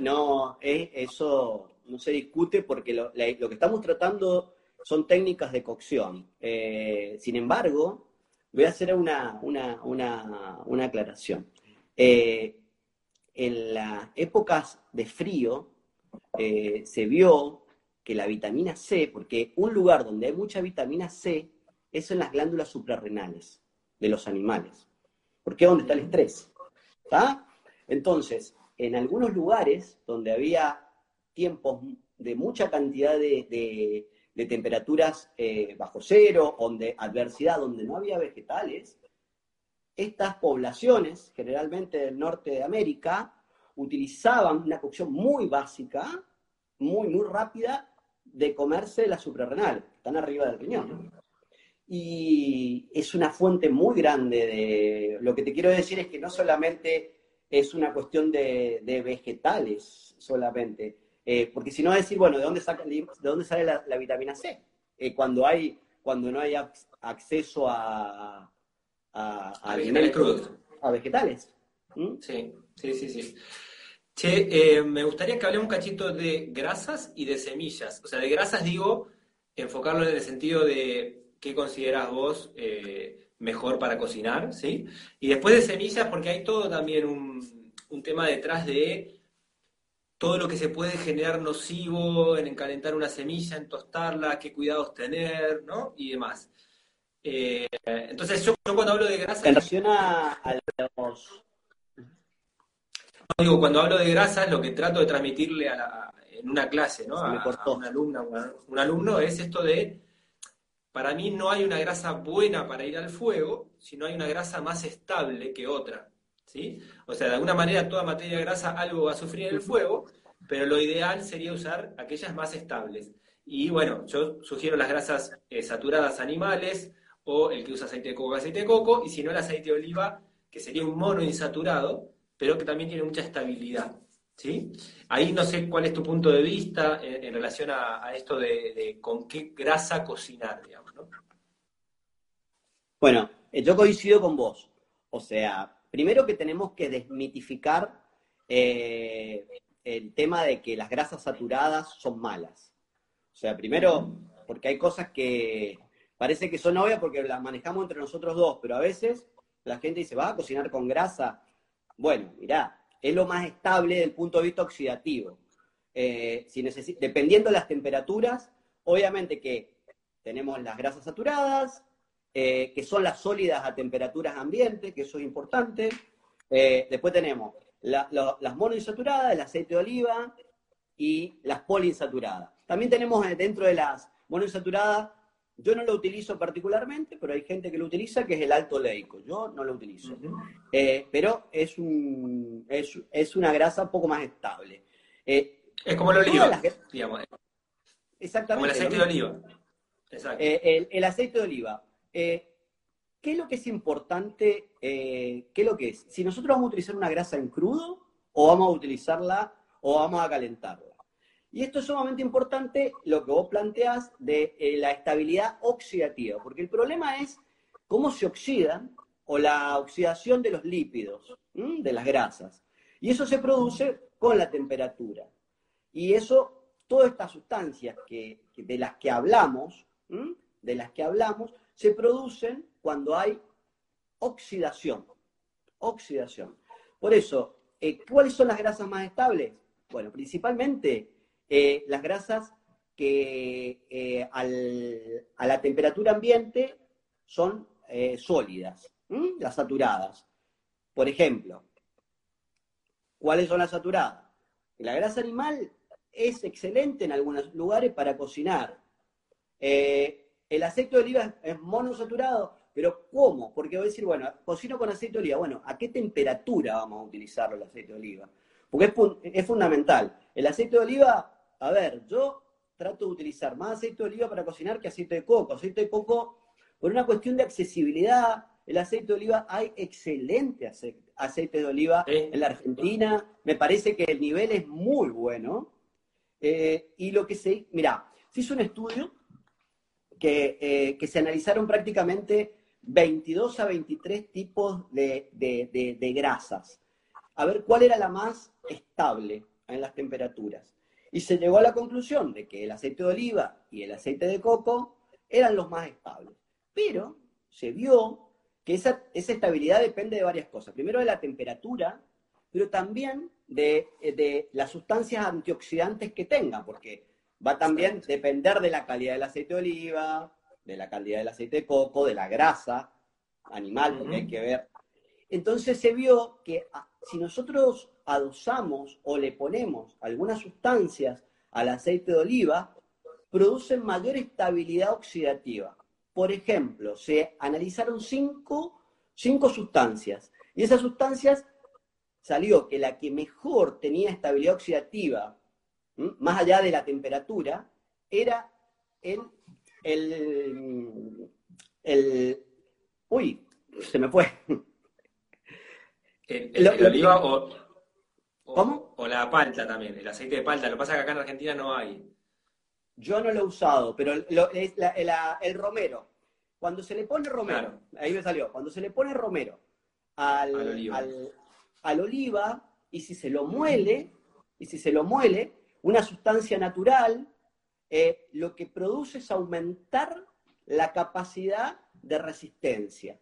no, eso no se discute porque lo, que estamos tratando son técnicas de cocción. Eh, sin embargo, voy a hacer una, aclaración. Eh, en las épocas de frío eh, se vio que la vitamina C, porque un lugar donde hay mucha vitamina C es en las glándulas suprarrenales de los animales, porque es donde está el estrés. Entonces, en algunos lugares donde había tiempos de mucha cantidad de, temperaturas eh, bajo cero, donde adversidad, donde no había vegetales, estas poblaciones, generalmente del norte de América, utilizaban una cocción muy básica, muy, muy rápida, de comerse la suprarrenal, están arriba del riñón. Y es una fuente muy grande de... Lo que te quiero decir es que no solamente es una cuestión de, vegetales solamente, eh, porque si no decir, bueno, ¿de dónde, saca, de dónde sale la, vitamina C? Eh, cuando, hay, cuando no hay acceso a, a, vegetales crudos. A vegetales. ¿Mm? Sí, sí, sí, sí. Che, eh, me gustaría que hablemos un cachito de grasas y de semillas. O sea, de grasas digo, enfocarlo en el sentido de qué consideras vos eh, mejor para cocinar, ¿sí? Y después de semillas, porque hay todo también un, un tema detrás de todo lo que se puede generar nocivo en encalentar una semilla, en tostarla, qué cuidados tener, ¿no? Y demás. Eh, entonces, yo, cuando hablo de grasa. En relación a, los. digo, cuando hablo de grasa, lo que trato de transmitirle a en una clase, ¿no? A, una alumna, un alumno, es esto de. Para mí no hay una grasa buena para ir al fuego, sino hay una grasa más estable que otra. ¿Sí? O sea, de alguna manera toda materia grasa algo va a sufrir el fuego, pero lo ideal sería usar aquellas más estables. Y bueno, yo sugiero las grasas eh, saturadas animales, o el que usa aceite de coco, aceite de coco, y si no el aceite de oliva, que sería un mono insaturado, pero que también tiene mucha estabilidad. ¿sí? Ahí no sé cuál es tu punto de vista en, relación a, esto de, con qué grasa cocinar, digamos, ¿no? Bueno, eh, yo coincido con vos. O sea, primero que tenemos que desmitificar eh, el tema de que las grasas saturadas son malas. O sea, primero, porque hay cosas que, parece que son obvias porque las manejamos entre nosotros dos, pero a veces la gente dice, ¿va a cocinar con grasa? Bueno, mirá, es lo más estable desde el punto de vista oxidativo. Eh, dependiendo de las temperaturas, obviamente que tenemos las grasas saturadas, eh, que son las sólidas a temperaturas ambientes, que eso es importante. Eh, después tenemos las monoinsaturadas, el aceite de oliva y las poliinsaturadas. También tenemos dentro de las monoinsaturadas yo no lo utilizo particularmente, pero hay gente que lo utiliza, que es el alto leico. Yo no lo utilizo. Eh, pero es, un, es, una grasa un poco más estable. Eh, es como el oliva, digamos. Exactamente. Como el aceite de oliva. Exacto. Eh, el, aceite de oliva. ¿Qué es lo que es importante? ¿Qué es lo que es? Si nosotros vamos a utilizar una grasa en crudo, o vamos a utilizarla, o vamos a calentarla. Y esto es sumamente importante, lo que vos planteás de eh, la estabilidad oxidativa, porque el problema es cómo se oxidan o la oxidación de los lípidos, de las grasas. Y eso se produce con la temperatura. Y eso, todas estas sustancias que, de las que hablamos, de las que hablamos, se producen cuando hay oxidación. Oxidación. Por eso, eh, ¿cuáles son las grasas más estables? Bueno, principalmente eh, las grasas que eh, a la temperatura ambiente son sólidas, las saturadas. Por ejemplo, ¿cuáles son las saturadas? La grasa animal es excelente en algunos lugares para cocinar. El aceite de oliva es monosaturado, pero ¿cómo? Porque voy a decir, bueno, cocino con aceite de oliva. Bueno, ¿a qué temperatura vamos a utilizarlo el aceite de oliva? Porque es, es fundamental. El aceite de oliva a ver, yo trato de utilizar más aceite de oliva para cocinar que aceite de coco. Aceite de coco, por una cuestión de accesibilidad, el aceite de oliva, hay excelente aceite, de oliva en la Argentina. Me parece que el nivel es muy bueno. Eh, y lo que se, mira, se hizo un estudio que, eh, que, se analizaron prácticamente 22 a 23 tipos de, de grasas. A ver cuál era la más estable en las temperaturas. Y se llegó a la conclusión de que el aceite de oliva y el aceite de coco eran los más estables. Pero se vio que esa, estabilidad depende de varias cosas. Primero de la temperatura, pero también de, las sustancias antioxidantes que tengan, porque va también a depender de la calidad del aceite de oliva, de la calidad del aceite de coco, de la grasa animal, porque hay que ver. Entonces se vio que ah, si nosotros adosamos o le ponemos algunas sustancias al aceite de oliva, producen mayor estabilidad oxidativa. Por ejemplo, se analizaron cinco cinco sustancias. Y esas sustancias salió que la que mejor tenía estabilidad oxidativa, más allá de la temperatura, era el, el, el uy, se me fue. El, oliva o, ¿Cómo? O la palta también, el aceite de palta. Lo que pasa es que acá en Argentina no hay. Yo no lo he usado, pero es el romero. Cuando se le pone romero, ahí me salió, cuando se le pone romero al, al, oliva. y si se lo muele, y si se lo muele, una sustancia natural, eh, lo que produce es aumentar la capacidad de resistencia.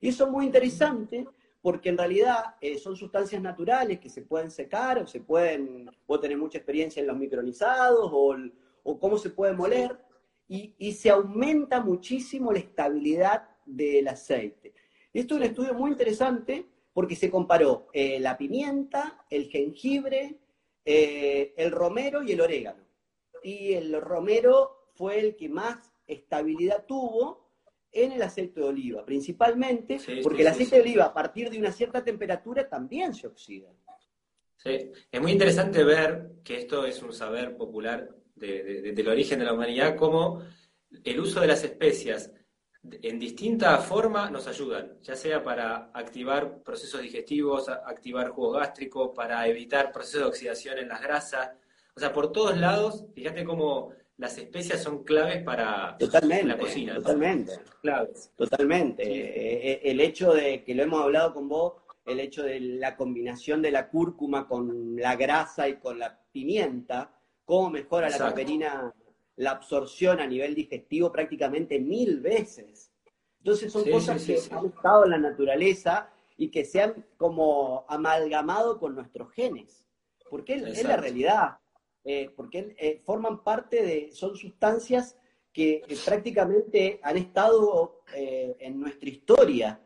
Y eso es muy interesante porque en realidad eh, son sustancias naturales que se pueden secar o se pueden, puedo tener mucha experiencia en los micronizados o, cómo se puede moler, y, y, se aumenta muchísimo la estabilidad del aceite. Esto es un estudio muy interesante porque se comparó eh, la pimienta, el jengibre, eh, el romero y el orégano. Y el romero fue el que más estabilidad tuvo en el aceite de oliva, principalmente porque el aceite de oliva a partir de una cierta temperatura también se oxida. Sí, es muy interesante ver que esto es un saber popular del origen de la humanidad, como el uso de las especias en distinta forma nos ayudan, ya sea para activar procesos digestivos, activar jugo gástrico, para evitar procesos de oxidación en las grasas. O sea, por todos lados, fíjate cómo las especias son claves para la cocina. Totalmente. Claves. Totalmente. Eh, eh, el hecho de que lo hemos hablado con vos, el hecho de la combinación de la cúrcuma con la grasa y con la pimienta, cómo mejora la caperina la absorción a nivel digestivo prácticamente mil veces. Entonces son cosas que han estado en la naturaleza y que se han como amalgamado con nuestros genes. Porque es la realidad. Eh, porque eh, forman parte de, son sustancias que eh, prácticamente han estado en nuestra historia.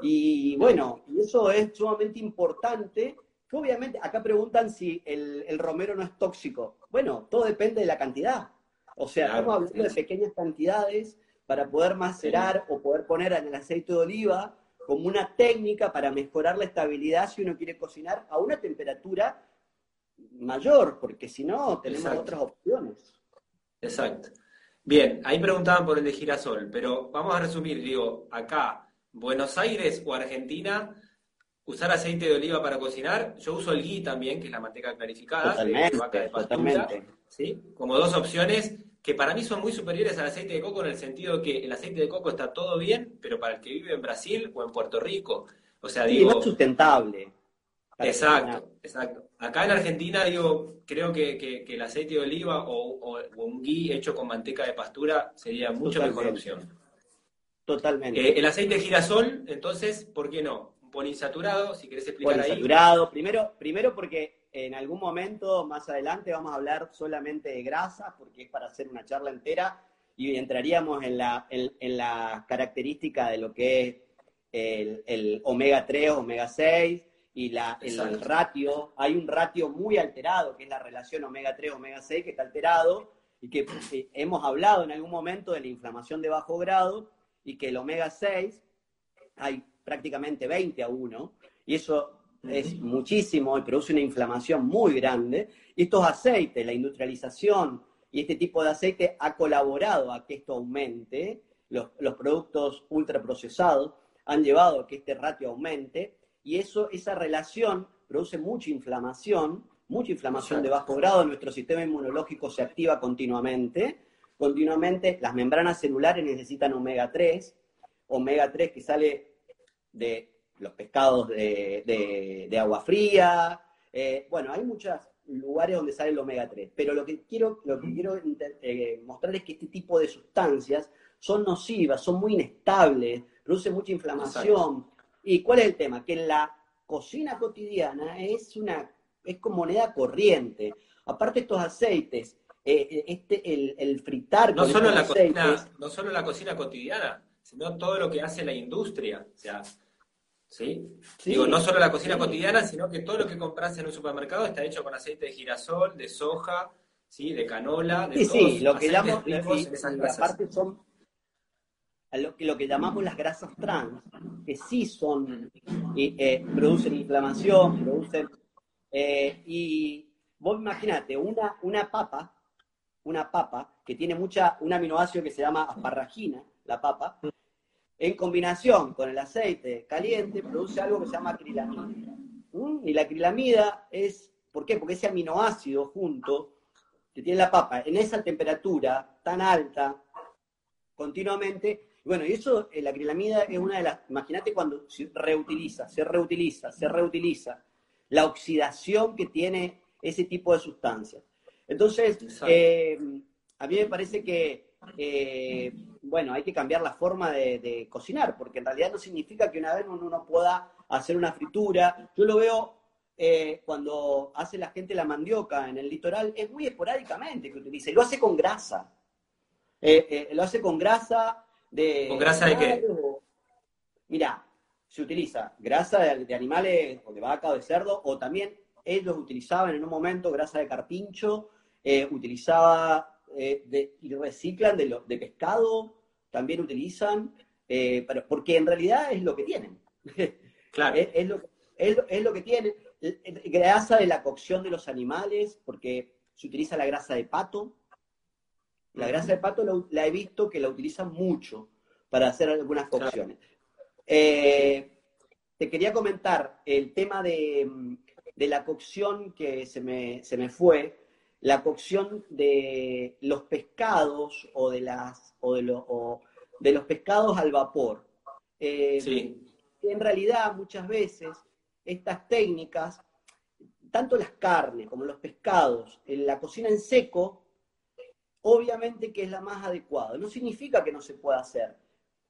Y bueno, y eso es sumamente importante. Que obviamente, acá preguntan si el, el, romero no es tóxico. Bueno, todo depende de la cantidad. O sea, estamos hablando de pequeñas cantidades para poder macerar o poder poner en el aceite de oliva como una técnica para mejorar la estabilidad si uno quiere cocinar a una temperatura mayor, porque si no, tenemos otras opciones. Exacto. Bien, ahí preguntaban por el de girasol, pero vamos a resumir, digo, acá, Buenos Aires o Argentina, usar aceite de oliva para cocinar, yo uso el ghee también, que es la manteca clarificada, totalmente, de totalmente. ¿Sí? Como dos opciones que para mí son muy superiores al aceite de coco en el sentido que el aceite de coco está todo bien, pero para el que vive en Brasil o en Puerto Rico, o sea, digo... es sustentable. Exacto, exacto. Acá en Argentina, digo, creo que, el aceite de oliva o, un ghee hecho con manteca de pastura sería mucho mejor opción. Totalmente. Eh, el aceite de girasol, entonces, ¿por qué no? Un poliinsaturado, si querés explicar poliinsaturado, primero, primero porque en algún momento más adelante vamos a hablar solamente de grasas, porque es para hacer una charla entera y entraríamos en la, en, la característica de lo que es el, el omega 3, omega 6 y la, el ratio, hay un ratio muy alterado, que es la relación omega 3, omega 6, que está alterado, y que hemos hablado en algún momento de la inflamación de bajo grado, y que el omega 6 hay prácticamente 20 a 1, y eso es muchísimo y produce una inflamación muy grande. Y estos aceites, la industrialización y este tipo de aceite ha colaborado a que esto aumente, los, los productos ultraprocesados han llevado a que este ratio aumente, y eso, esa relación produce mucha inflamación, mucha inflamación de bajo grado, nuestro sistema inmunológico se activa continuamente, continuamente las membranas celulares necesitan omega 3, omega 3 que sale de los pescados de, agua fría, eh, bueno, hay muchos lugares donde sale el omega 3, pero lo que quiero, lo que quiero eh, mostrar es que este tipo de sustancias son nocivas, son muy inestables, producen mucha inflamación, ¿Y cuál es el tema? Que la cocina cotidiana es una es como moneda corriente. Aparte estos aceites, eh, eh, este, el, el, fritar no solo la cocina, no solo la cocina cotidiana, sino todo lo que hace la industria. O sea, ¿sí? Digo, no solo la cocina cotidiana, sino que todo lo que compras en un supermercado está hecho con aceite de girasol, de soja, ¿sí? de canola, de Sí, sí, lo que llamamos, aparte son lo que, lo que llamamos las grasas trans, que sí son, eh, producen inflamación, producen... Eh, y vos imaginate, una, una papa, una papa que tiene mucha, un aminoácido que se llama asparragina, la papa, en combinación con el aceite caliente produce algo que se llama acrilamida. ¿Mm? Y la acrilamida es, ¿por qué? Porque ese aminoácido junto que tiene la papa en esa temperatura tan alta, continuamente, bueno, y eso, eh, la acrilamida es una de las, imagínate cuando se reutiliza, se reutiliza, se reutiliza, la oxidación que tiene ese tipo de sustancias. Entonces, eh, a mí me parece que, eh, bueno, hay que cambiar la forma de, cocinar, porque en realidad no significa que una vez uno pueda hacer una fritura. Yo lo veo cuando hace la gente la mandioca en el litoral, es muy esporádicamente que utiliza, y lo hace con grasa. lo hace con grasa ¿Con grasa de qué? Mira, se utiliza grasa de, animales o de vaca o de cerdo, o también ellos utilizaban en un momento grasa de carpincho, eh, utilizaba eh, y reciclan de, de pescado, también utilizan, eh, porque en realidad es lo que tienen. Claro. es, lo, es, lo, que tienen. Grasa de la cocción de los animales, porque se utiliza la grasa de pato, la grasa de pato la, he visto que la utilizan mucho para hacer algunas cocciones. Eh, te quería comentar el tema de, la cocción que se me, se me, fue, la cocción de los pescados o de, las, o de, de los pescados al vapor. Eh, sí. En realidad, muchas veces, estas técnicas, tanto las carnes como los pescados, en la cocina en seco, obviamente que es la más adecuada. No significa que no se pueda hacer.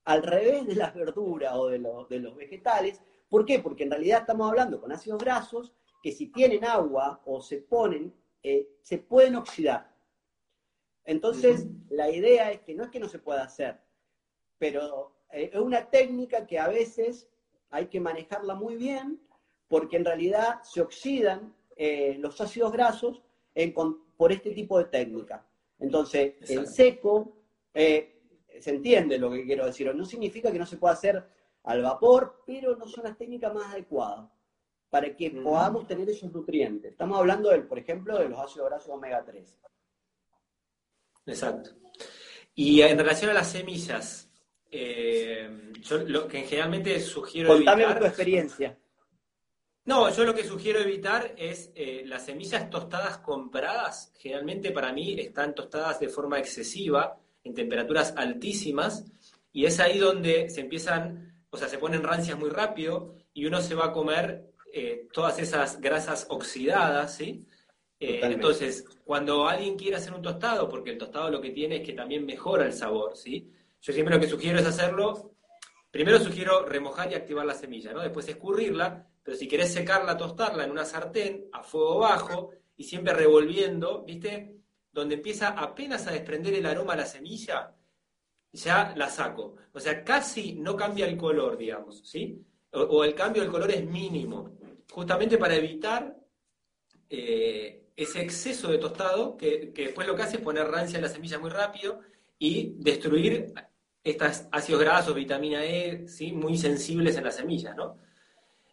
Al revés de las verduras o de, los vegetales. ¿Por qué? Porque en realidad estamos hablando con ácidos grasos que si tienen agua o se ponen, eh, se pueden oxidar. Entonces, la idea es que no es que no se pueda hacer, pero eh, es una técnica que a veces hay que manejarla muy bien porque en realidad se oxidan eh, los ácidos grasos por este tipo de técnica. Entonces, el seco, eh, se entiende lo que quiero decir, no significa que no se pueda hacer al vapor, pero no son las técnicas más adecuadas para que podamos tener esos nutrientes. Estamos hablando, del, por ejemplo, de los ácidos grasos omega 3. Exacto. Y en relación a las semillas, eh, yo lo que generalmente sugiero Contame tu experiencia. No, yo lo que sugiero evitar es eh, las semillas tostadas compradas. Generalmente para mí están tostadas de forma excesiva, en temperaturas altísimas, y es ahí donde se empiezan, o sea, se ponen rancias muy rápido y uno se va a comer eh, todas esas grasas oxidadas, ¿sí? Eh, entonces, cuando alguien quiere hacer un tostado, porque el tostado lo que tiene es que también mejora el sabor, ¿sí? Yo siempre lo que sugiero es hacerlo, primero sugiero remojar y activar la semilla, ¿no? Después escurrirla, pero si querés secarla, tostarla en una sartén a fuego bajo y siempre revolviendo, ¿viste? Donde empieza apenas a desprender el aroma a la semilla, ya la saco. O sea, casi no cambia el color, digamos, ¿sí? O, el cambio del color es mínimo, justamente para evitar eh, ese exceso de tostado que, que, después lo que hace es poner rancia en la semilla muy rápido y destruir estos ácidos grasos, vitamina E, ¿sí? muy sensibles en la semilla, ¿no?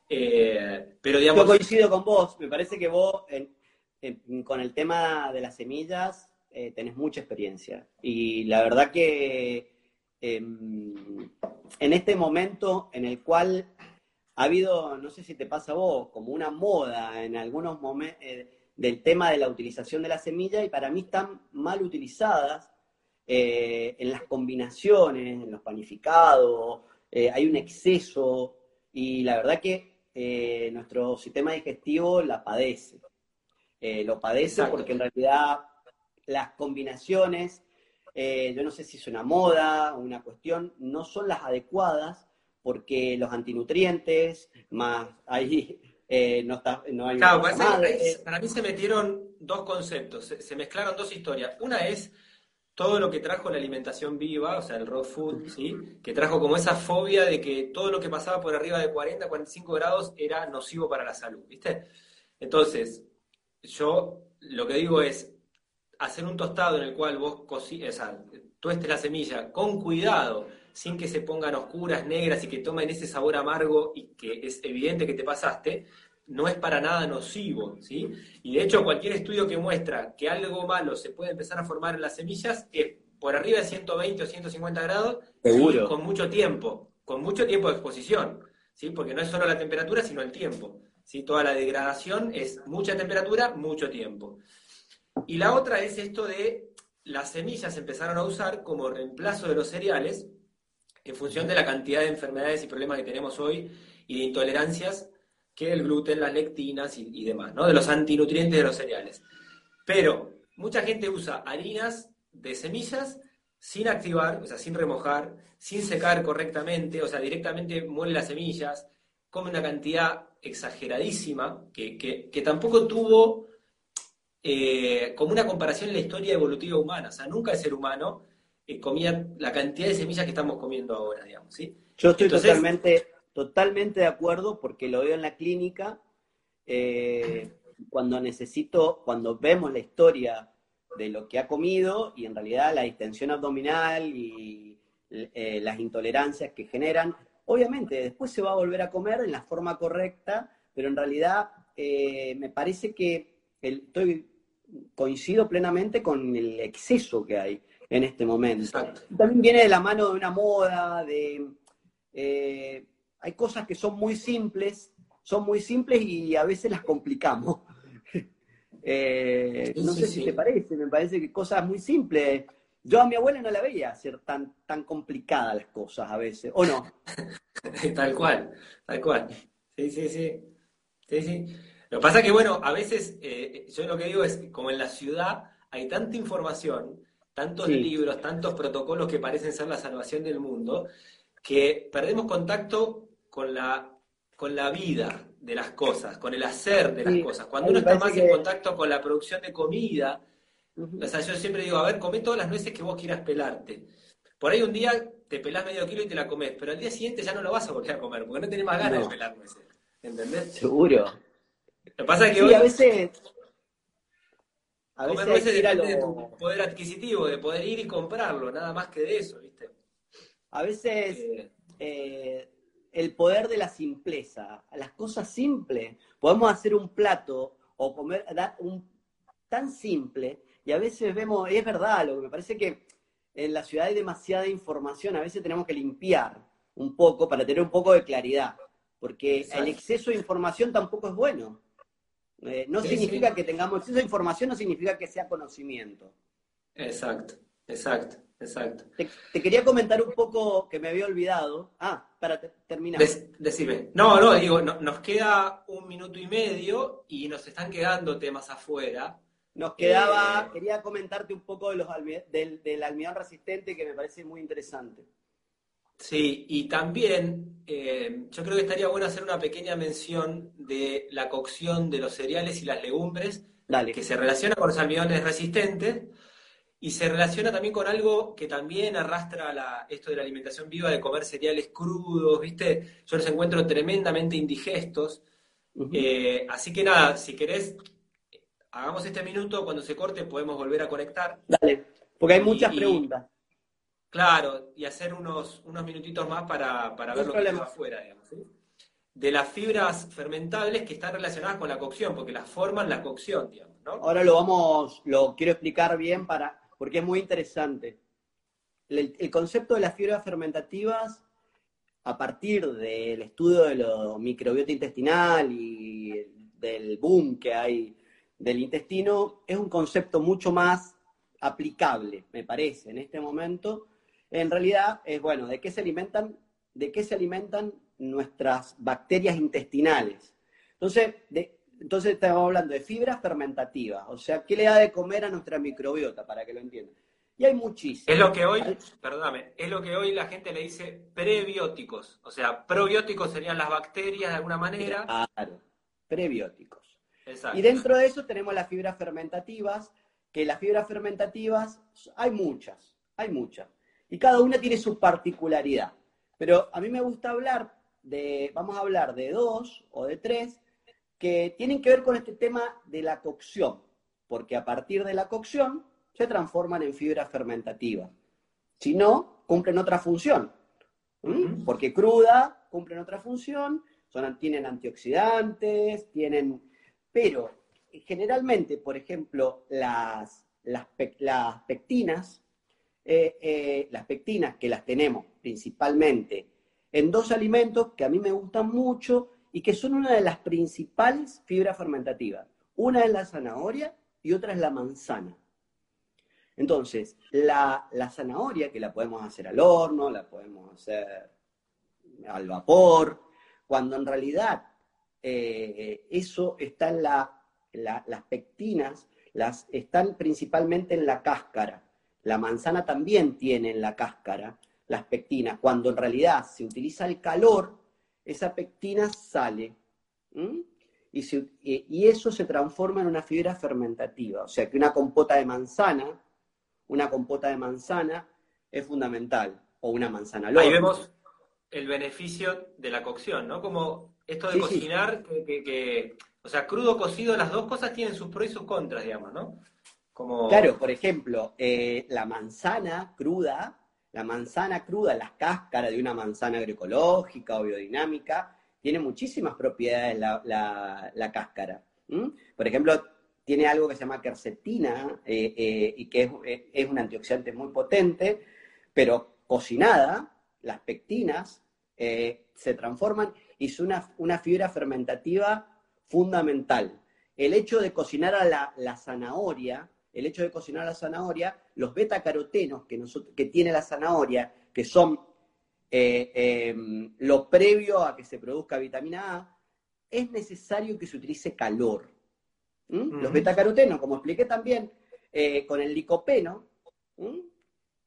Eh, pero. Yo coincido con vos, me parece que vos con el tema de las semillas eh, tenés mucha experiencia. Y la verdad que em, en este momento en el cual ha habido, no sé si te pasa a vos, como una moda en algunos momentos eh, del tema de la utilización de la semilla y para mí están mal utilizadas en las combinaciones, en los panificados, hay un exceso y la verdad que eh, nuestro sistema digestivo la padece. Eh, lo padece porque en realidad las combinaciones, eh, yo no sé si es una moda o una cuestión, no son las adecuadas porque los antinutrientes, más ahí no, está, no hay... Claro, para mí se metieron dos conceptos, se mezclaron dos historias. Una es todo lo que trajo la alimentación viva, o sea, el raw food, ¿sí? que trajo como esa fobia de que todo lo que pasaba por arriba de 40, 45 grados era nocivo para la salud, ¿viste? Entonces, yo lo que digo es hacer un tostado en el cual vos cocines, o sea, tuestes la semilla con cuidado, sin que se pongan oscuras, negras y que tomen ese sabor amargo y que es evidente que te pasaste, no es para nada nocivo, ¿sí? Y de hecho cualquier estudio que muestra que algo malo se puede empezar a formar en las semillas es por arriba de 120 o 150 grados Seguro. con mucho tiempo, con mucho tiempo de exposición, ¿sí? Porque no es solo la temperatura, sino el tiempo, ¿sí? Toda la degradación es mucha temperatura, mucho tiempo. Y la otra es esto de las semillas empezaron a usar como reemplazo de los cereales en función de la cantidad de enfermedades y problemas que tenemos hoy y de intolerancias que el gluten, las lectinas y, demás, ¿no? De los antinutrientes de los cereales. Pero mucha gente usa harinas de semillas sin activar, o sea, sin remojar, sin secar correctamente, o sea, directamente muele las semillas, come una cantidad exageradísima que, que, que tampoco tuvo eh, como una comparación en la historia evolutiva humana. O sea, nunca el ser humano eh, comía la cantidad de semillas que estamos comiendo ahora, digamos, ¿sí? Yo estoy Entonces- totalmente, totalmente de acuerdo porque lo veo en la clínica. eh, cuando necesito, cuando vemos la historia de lo que ha comido y en realidad la distensión abdominal y eh, las intolerancias que generan, obviamente después se va a volver a comer en la forma correcta, pero en realidad eh, me parece que el- estoy, coincido plenamente con el exceso que hay en este momento. Exacto. También viene de la mano de una moda, de eh, hay cosas que son muy simples, son muy simples y a veces las complicamos. Eh, Sí, no sí, sé si sí. te parece, me parece que cosas muy simples. Yo a mi abuela no la veía hacer tan, tan complicadas las cosas a veces, ¿o no? Tal cual, tal cual. Sí, sí, sí. Sí, sí. Lo que pasa es que, bueno, a veces, eh, yo lo que digo es, como en la ciudad hay tanta información, tantos Sí. libros, tantos protocolos que parecen ser la salvación del mundo, que perdemos contacto con la, con la vida de las cosas, con el hacer de las Sí, cosas. Cuando uno está más en contacto con la producción de comida, o sea, yo siempre digo, a ver, come todas las nueces que vos quieras pelarte. Por ahí un día te pelás medio kilo y te la comes, pero al día siguiente ya no lo vas a volver a comer, porque no tenés más ganas No. de pelar nueces. ¿Entendés? Seguro. Lo que pasa es que Sí, hoy a veces. A comer veces a depende de lo- tu poder adquisitivo, de poder ir y comprarlo, nada más que de eso, ¿viste? A veces Eh, eh, el poder de la simpleza, las cosas simples. Podemos hacer un plato o comer dar un tan simple y a veces vemos, y es verdad, lo que me parece que en la ciudad hay demasiada información, a veces tenemos que limpiar un poco para tener un poco de claridad, porque Exacto. el exceso de información tampoco es bueno. Eh, no Sí, significa sí. que tengamos de información, no significa que sea conocimiento. exacto, exacto, exacto. Te, te quería comentar un poco que me había olvidado. Ah, para te- terminar. Decime. No, no, digo, no- nos queda un minuto y medio y nos están quedando temas afuera. Nos quedaba, Eh, quería comentarte un poco de los del, del almidón resistente que me parece muy interesante. Sí, y también eh, yo creo que estaría bueno hacer una pequeña mención de la cocción de los cereales y las legumbres, Dale. que se relaciona con los almidones resistentes y se relaciona también con algo que también arrastra la- esto de la alimentación viva, de comer cereales crudos, ¿viste? Yo los encuentro tremendamente indigestos. Eh, así que nada, si querés, hagamos este minuto, cuando se corte podemos volver a conectar. Dale, porque hay muchas y- preguntas. Claro, y hacer unos, unos minutitos más para, para ver lo que quedó afuera, digamos, ¿sí? De las fibras fermentables que están relacionadas con la cocción, porque las forman la cocción, digamos, ¿no? Ahora lo vamos, lo quiero explicar bien para, porque es muy interesante. El, el concepto de las fibras fermentativas, a partir del estudio de la microbiota intestinal y del boom que hay del intestino, es un concepto mucho más aplicable, me parece, en este momento. En realidad es, bueno, ¿de qué se alimentan? ¿De qué se alimentan nuestras bacterias intestinales? Entonces, de- entonces estamos hablando de fibras fermentativas, o sea, ¿qué le da de comer a nuestra microbiota, para que lo entiendan? Y hay muchísimas. Es lo que hoy, perdóname, es lo que hoy la gente le dice prebióticos. O sea, probióticos serían las bacterias de alguna manera. Claro, prebióticos. Exacto. Y dentro de eso tenemos las fibras fermentativas, que las fibras fermentativas hay muchas, hay muchas. Y cada una tiene su particularidad. Pero a mí me gusta hablar de, vamos a hablar de dos o de tres, que tienen que ver con este tema de la cocción, porque a partir de la cocción se transforman en fibras fermentativas. Si no, cumplen otra función. Porque cruda cumplen otra función, son, tienen antioxidantes, tienen... Pero generalmente, por ejemplo, las, las, pectinas, eh, eh, las pectinas que las tenemos principalmente en dos alimentos que a mí me gustan mucho y que son una de las principales fibras fermentativas. Una es la zanahoria y otra es la manzana. Entonces, la, zanahoria, que la podemos hacer al horno, la podemos hacer al vapor, cuando en realidad eh, eso está en la, las pectinas, las, están principalmente en la cáscara. La manzana también tiene en la cáscara las pectinas. Cuando en realidad se utiliza el calor, esa pectina sale. Y, eso se transforma en una fibra fermentativa. O sea que una compota de manzana, una compota de manzana es fundamental. O una manzana Ahí vemos el beneficio de la cocción, ¿no? Como esto de cocinar, Que, o sea, crudo, cocido, las dos cosas tienen sus pros y sus contras, digamos, ¿no? Claro, por ejemplo, eh, la manzana cruda la manzana cruda, la cáscara de una manzana agroecológica o biodinámica, tiene muchísimas propiedades la, cáscara. Por ejemplo, tiene algo que se llama quercetina eh, eh, y que es, un antioxidante muy potente, pero cocinada, las pectinas se transforman y es una, una, fibra fermentativa fundamental. El hecho de cocinar a la zanahoria el hecho de cocinar la zanahoria, los betacarotenos que, que tiene la zanahoria, que son eh, em, lo previo a que se produzca vitamina A, es necesario que se utilice calor. ¿Mm? Los betacarotenos, como expliqué también eh, con el licopeno,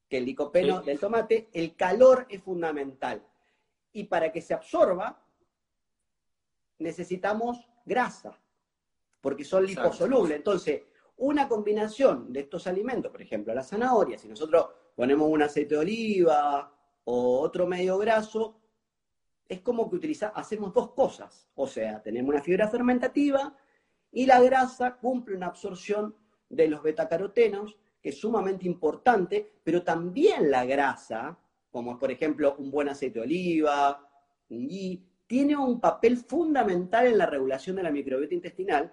que el licopeno del tomate, el calor es fundamental. Y para que se absorba, necesitamos grasa, porque son liposolubles. Entonces, una combinación de estos alimentos, por ejemplo, la zanahoria, si nosotros ponemos un aceite de oliva o otro medio graso, es como que utiliza, hacemos dos cosas. O sea, tenemos una fibra fermentativa y la grasa cumple una absorción de los betacarotenos, que es sumamente importante, pero también la grasa, como por ejemplo un buen aceite de oliva, un ghee, tiene un papel fundamental en la regulación de la microbiota intestinal,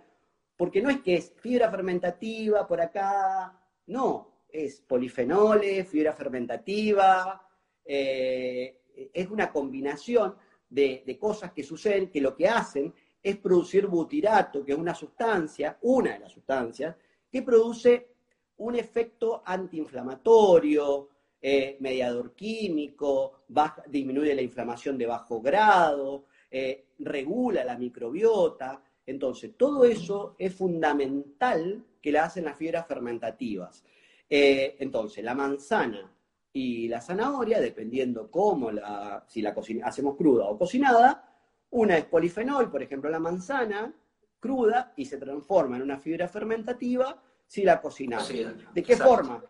porque no es que es fibra fermentativa por acá, no, es polifenoles, fibra fermentativa, eh, es una combinación de, cosas que suceden que lo que hacen es producir butirato, que es una sustancia, una de las sustancias, que produce un efecto antiinflamatorio, eh, mediador químico, disminuye la inflamación de bajo grado, eh, regula la microbiota, entonces, todo eso es fundamental que la hacen las fibras fermentativas. Eh, entonces, la manzana y la zanahoria, dependiendo cómo la, si la hacemos cruda o cocinada, una es polifenol, por ejemplo, la manzana cruda y se transforma en una fibra fermentativa si la cocinamos. ¿De qué forma?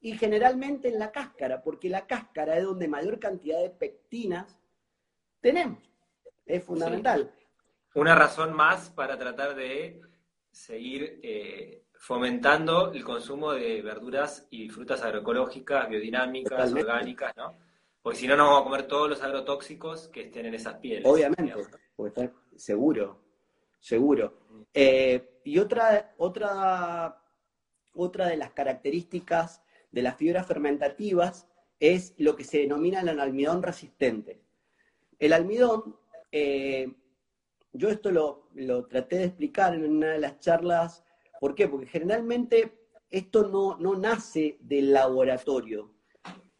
Y generalmente en la cáscara, porque la cáscara es donde mayor cantidad de pectinas tenemos. Es fundamental una razón más para tratar de seguir eh, fomentando el consumo de verduras y frutas agroecológicas, biodinámicas, orgánicas, ¿no? Porque si no, nos vamos a comer todos los agrotóxicos que estén en esas pieles. Obviamente, porque está seguro, seguro. Eh, y otra, otra, otra de las características de las fibras fermentativas es lo que se denomina el almidón resistente. El almidón eh, yo esto lo, traté de explicar en una de las charlas. ¿Por qué? Porque generalmente esto no, no nace del laboratorio.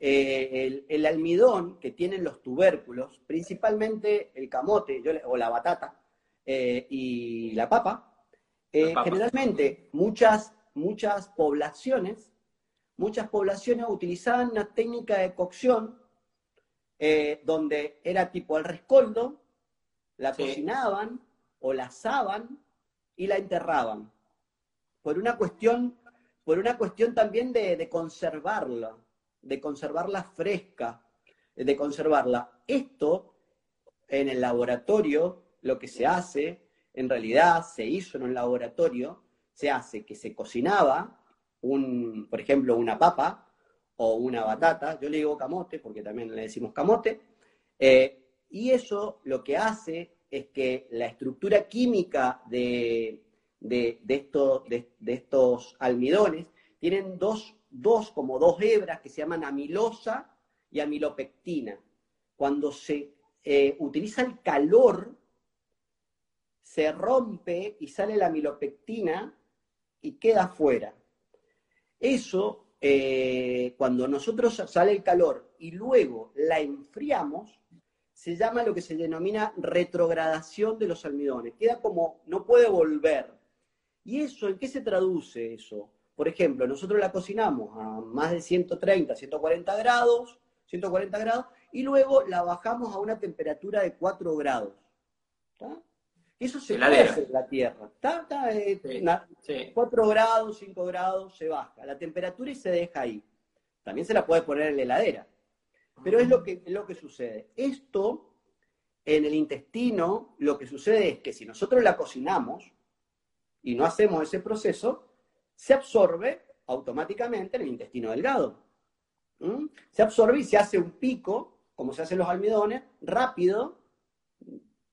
Eh, el, almidón que tienen los tubérculos, principalmente el camote o la batata eh, y la papa, eh, generalmente muchas, muchas poblaciones, muchas poblaciones utilizaban una técnica de cocción donde era tipo al rescoldo, la cocinaban o la asaban y la enterraban. Por una cuestión, por una cuestión también de, conservarla, de conservarla fresca, de conservarla. Esto en el laboratorio, lo que se hace, en realidad se hizo en un laboratorio, se hace que se cocinaba un, por ejemplo, una papa o una batata, yo le digo camote porque también le decimos camote, Eh, y eso lo que hace es que la estructura química de, de, estos almidones tienen dos, dos, como dos hebras que se llaman amilosa y amilopectina. Cuando se eh, utiliza el calor, se rompe y sale la amilopectina y queda afuera. Eso, eh, cuando nosotros sale el calor y luego la enfriamos, se llama lo que se denomina retrogradación de los almidones. Queda como, no puede volver. ¿Y eso en qué se traduce eso? Por ejemplo, nosotros la cocinamos a más de 130, 140 grados, 140 grados, y luego la bajamos a una temperatura de 4 grados. Eso se hacer en la Tierra. ¿Está? 4 eh, grados, 5 grados, se baja la temperatura y se deja ahí. También se la puede poner en la heladera. Pero es lo que, lo que sucede. Esto, en el intestino, lo que sucede es que si nosotros la cocinamos y no hacemos ese proceso, se absorbe automáticamente en el intestino delgado. ¿Mm? Se absorbe y se hace un pico, como se hacen los almidones, rápido,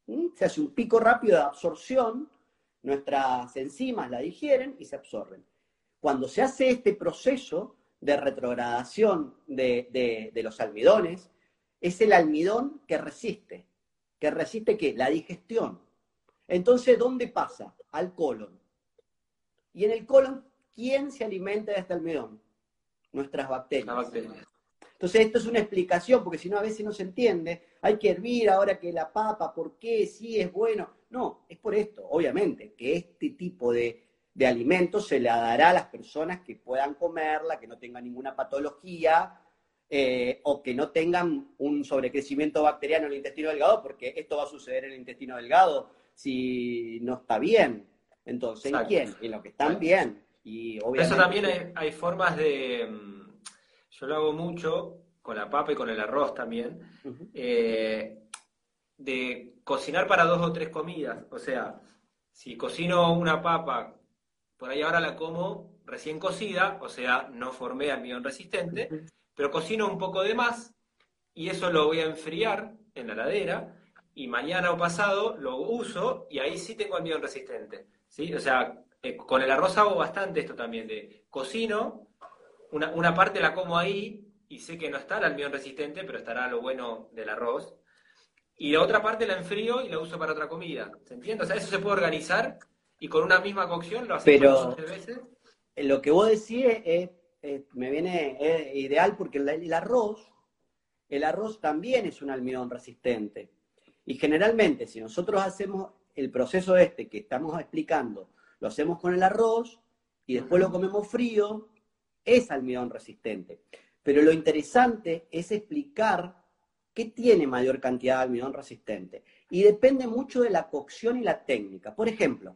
¿Mm? se hace un pico rápido de absorción, nuestras enzimas la digieren y se absorben. Cuando se hace este proceso de retrogradación de, los almidones, es el almidón que resiste. ¿Que resiste qué? La digestión. Entonces, ¿dónde pasa? Al colon. Y en el colon, ¿quién se alimenta de este almidón? Nuestras bacterias. bacterias. Entonces, esto es una explicación, porque si no, a veces no se entiende. Hay que hervir ahora que la papa, ¿por qué? Sí, es bueno. No, es por esto, obviamente, que este tipo de, alimentos se le dará a las personas que puedan comerla, que no tengan ninguna patología eh, o que no tengan un sobrecrecimiento bacteriano en el intestino delgado, porque esto va a suceder en el intestino delgado si no está bien. Entonces, ¿en quién? En los que están bien. Y Eso también hay formas de mm, yo lo hago mucho con la papa y con el arroz también, eh, de cocinar para dos o tres comidas. O sea, si cocino una papa, por ahí ahora la como recién cocida, o sea, no formé almidón resistente, pero cocino un poco de más y eso lo voy a enfriar en la ladera y mañana o pasado lo uso y ahí sí tengo almidón resistente. ¿sí? O sea, eh, con el arroz hago bastante esto también, de cocino, una, una, parte la como ahí y sé que no está el almidón resistente, pero estará lo bueno del arroz. Y la otra parte la enfrío y la uso para otra comida. ¿Se entiende? O sea, eso se puede organizar y con una misma cocción lo hacemos pero, veces. Lo que vos decís es, me viene ideal porque el, arroz, el arroz también es un almidón resistente. Y generalmente, si nosotros hacemos el proceso este que estamos explicando, lo hacemos con el arroz y después lo comemos frío, es almidón resistente. Pero lo interesante es explicar qué tiene mayor cantidad de almidón resistente. Y depende mucho de la cocción y la técnica. Por ejemplo,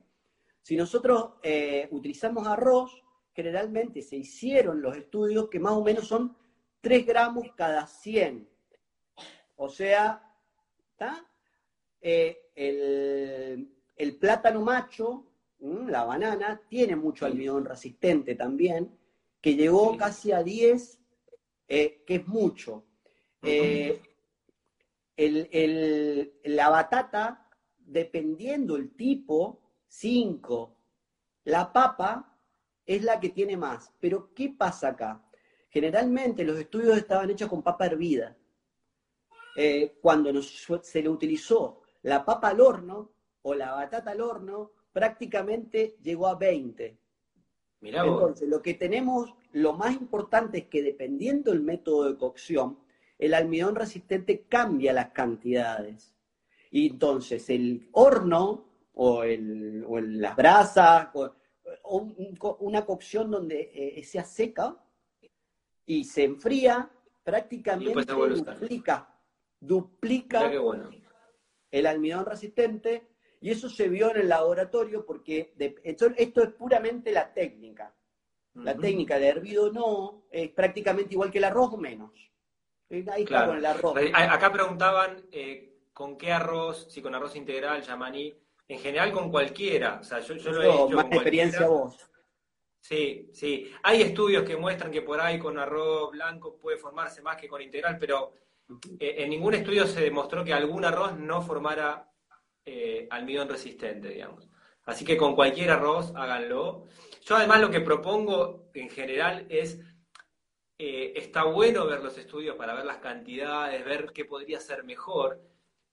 si nosotros eh, utilizamos arroz, generalmente se hicieron los estudios que más o menos son 3 gramos cada 100. O sea, eh, el, plátano macho, la banana, tiene mucho almidón resistente también, que llegó casi a 10, eh, que es mucho. Eh, la batata, dependiendo el tipo, 5. La papa es la que tiene más. Pero, ¿qué pasa acá? Generalmente los estudios estaban hechos con papa hervida. Eh, cuando se le utilizó la papa al horno o la batata al horno, prácticamente llegó a 20. Entonces, lo que tenemos, lo más importante es que dependiendo del método de cocción, el almidón resistente cambia las cantidades. Y entonces el horno o, el, o las brasas o, una cocción donde eh, sea seca y se enfría, prácticamente duplica, duplica el almidón resistente y eso se vio en el laboratorio porque esto, es puramente la técnica. La técnica de hervido no es prácticamente igual que el arroz o menos. Ahí está con el arroz. Acá preguntaban eh, con qué arroz, si con arroz integral, yamaní, en general con cualquiera. O sea, yo, lo he hecho más experiencia vos. Sí, sí. Hay estudios que muestran que por ahí con arroz blanco puede formarse más que con integral, pero eh, en ningún estudio se demostró que algún arroz no formara eh, almidón resistente, digamos. Así que con cualquier arroz háganlo. Yo además lo que propongo en general es, eh, está bueno ver los estudios para ver las cantidades, ver qué podría ser mejor,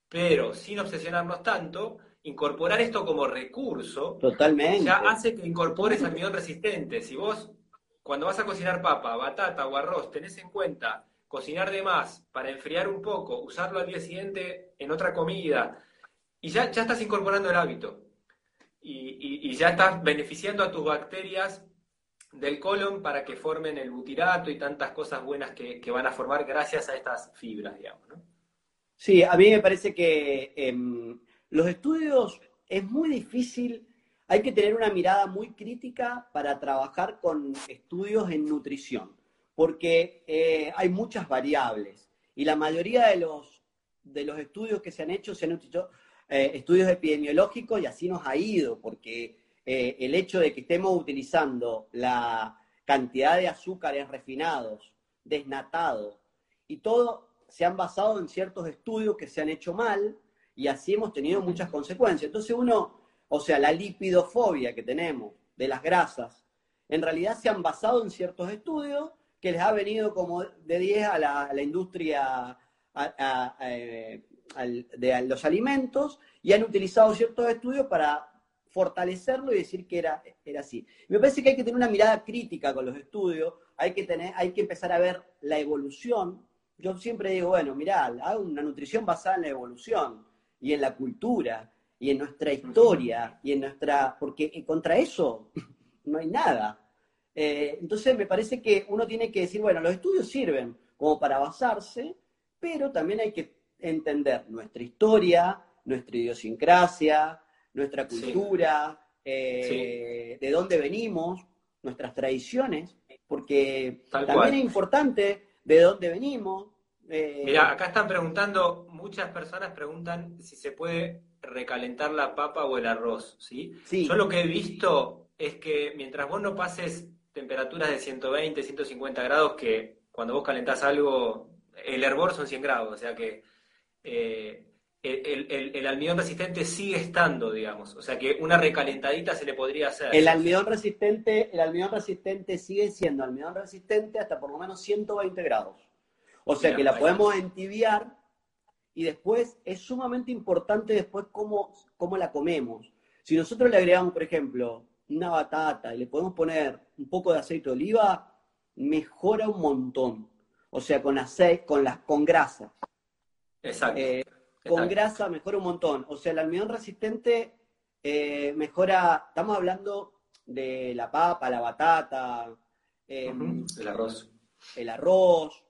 pero sin obsesionarnos tanto, incorporar esto como recurso, Totalmente. ya hace que incorpores almidón resistente. Si vos, cuando vas a cocinar papa, batata o arroz, tenés en cuenta cocinar de más para enfriar un poco, usarlo al día siguiente en otra comida, y ya, ya estás incorporando el hábito. Y, y ya estás beneficiando a tus bacterias del colon para que formen el butirato y tantas cosas buenas que, que van a formar gracias a estas fibras, digamos. ¿no? Sí, a mí me parece que eh, los estudios es muy difícil, hay que tener una mirada muy crítica para trabajar con estudios en nutrición, porque eh, hay muchas variables y la mayoría de los, de los estudios que se han hecho se han hecho eh, estudios epidemiológicos y así nos ha ido, porque eh, el hecho de que estemos utilizando la cantidad de azúcares refinados, desnatados, y todo se han basado en ciertos estudios que se han hecho mal y así hemos tenido muchas consecuencias. Entonces uno, o sea, la lipidofobia que tenemos de las grasas, en realidad se han basado en ciertos estudios que les ha venido como de 10 a la, industria a, de los alimentos y han utilizado ciertos estudios para fortalecerlo y decir que era, era así. Me parece que hay que tener una mirada crítica con los estudios, hay que, tener, hay que empezar a ver la evolución. Yo siempre digo, bueno, mirá, hago una nutrición basada en la evolución y en la cultura y en nuestra historia y en nuestra... porque contra eso no hay nada. Eh, entonces me parece que uno tiene que decir, bueno, los estudios sirven como para basarse, pero también hay que entender nuestra historia, nuestra idiosincrasia, nuestra cultura, sí. Eh, sí. de dónde venimos, nuestras tradiciones, porque Tal también cual. es importante de dónde venimos. Eh... Mira, acá están preguntando, muchas personas preguntan si se puede recalentar la papa o el arroz, ¿sí? sí. Yo lo que he visto es que mientras vos no pases temperaturas de 120, 150 grados, que cuando vos calentás algo, el hervor son 100 grados, o sea que eh, el, el, el, almidón resistente sigue estando, digamos. O sea que una recalentadita se le podría hacer. El almidón resistente, el almidón resistente sigue siendo almidón resistente hasta por lo menos 120 grados. O sea que la podemos entibiar y después es sumamente importante después cómo, cómo la comemos. Si nosotros le agregamos, por ejemplo, una batata y le podemos poner un poco de aceite de oliva, mejora un montón. O sea, con aceite, con las con grasas. Exacto. Eh, con grasa mejora un montón. O sea, el almidón resistente eh, mejora, estamos hablando de la papa, la batata, eh, uh -huh. el arroz. El arroz.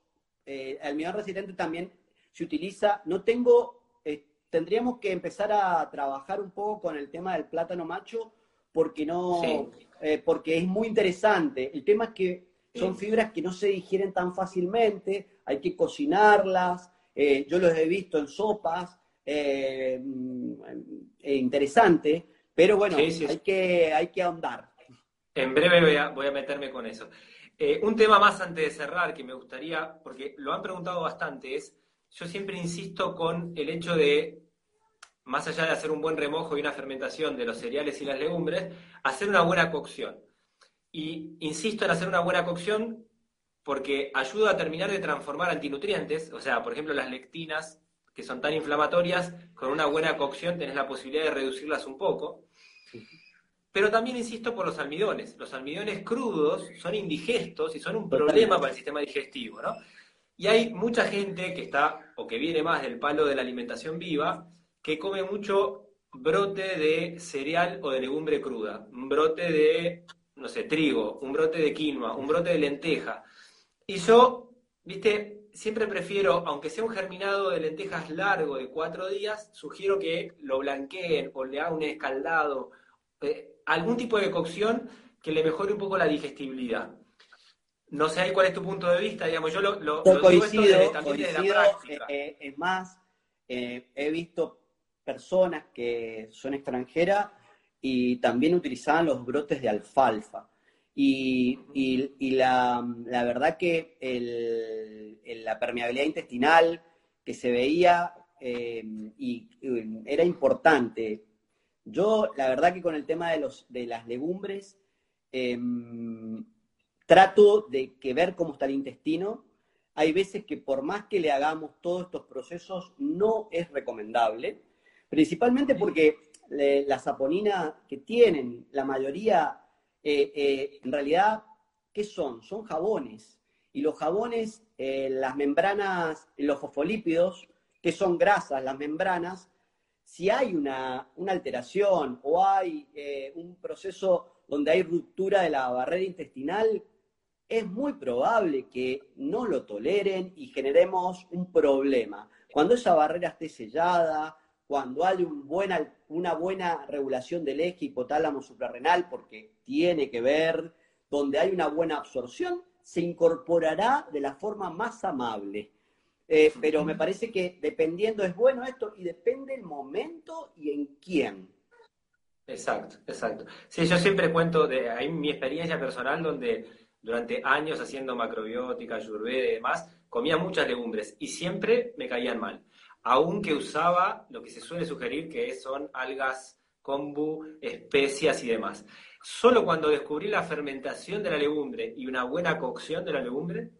Eh, el almidón resistente también se utiliza. No tengo, eh, tendríamos que empezar a trabajar un poco con el tema del plátano macho porque no, sí. Eh, porque es muy interesante. El tema es que son fibras que no se digieren tan fácilmente, hay que cocinarlas eh, yo los he visto en sopas, eh, interesante, pero bueno, sí, sí, hay, Que, hay que ahondar. En breve voy a, voy a meterme con eso. Eh, un tema más antes de cerrar que me gustaría, porque lo han preguntado bastante, es, yo siempre insisto con el hecho de, más allá de hacer un buen remojo y una fermentación de los cereales y las legumbres, hacer una buena cocción. Y insisto en hacer una buena cocción porque ayuda a terminar de transformar antinutrientes, o sea, por ejemplo, las lectinas, que son tan inflamatorias, con una buena cocción tenés la posibilidad de reducirlas un poco. Pero también insisto por los almidones. Los almidones crudos son indigestos y son un problema para el sistema digestivo, ¿no? Y hay mucha gente que está, o que viene más del palo de la alimentación viva, que come mucho brote de cereal o de legumbre cruda, un brote de, no sé, trigo, un brote de quinoa, un brote de lenteja. Y yo, viste, siempre prefiero, aunque sea un germinado de lentejas largo de cuatro días, sugiero que lo blanqueen o le hagan un escaldado, eh, algún tipo de cocción que le mejore un poco la digestibilidad. No sé ahí cuál es tu punto de vista, digamos, yo lo, lo, yo coincido, también coincido, la práctica. Eh, es más, eh, he visto personas que son extranjeras y también utilizaban los brotes de alfalfa. Y, y, y la, la, verdad que el, el, la permeabilidad intestinal que se veía eh, y, era importante. Yo, la verdad que con el tema de, los, de las legumbres, em, trato de que ver cómo está el intestino. Hay veces que por más que le hagamos todos estos procesos, no es recomendable, principalmente porque la saponina que tienen, la mayoría, eh, eh, en realidad, ¿qué son? Son jabones. Y los jabones, eh, las membranas, los fosfolípidos, que son grasas, las membranas, si hay una, alteración o hay un proceso donde hay ruptura de la barrera intestinal, es muy probable que no lo toleren y generemos un problema. Cuando esa barrera esté sellada, cuando hay una buena regulación del eje hipotálamo suprarrenal, porque tiene que ver, donde hay una buena absorción, se incorporará de la forma más amable. Eh, pero me parece que dependiendo es bueno esto y depende el momento y en quién. Exacto, exacto. Sí, yo siempre cuento de ahí mi experiencia personal donde durante años haciendo macrobiótica, ayurveda y demás, comía muchas legumbres y siempre me caían mal aunque usaba lo que se suele sugerir que son algas kombu, especias y demás. Solo cuando descubrí la fermentación de la legumbre y una buena cocción de la legumbre,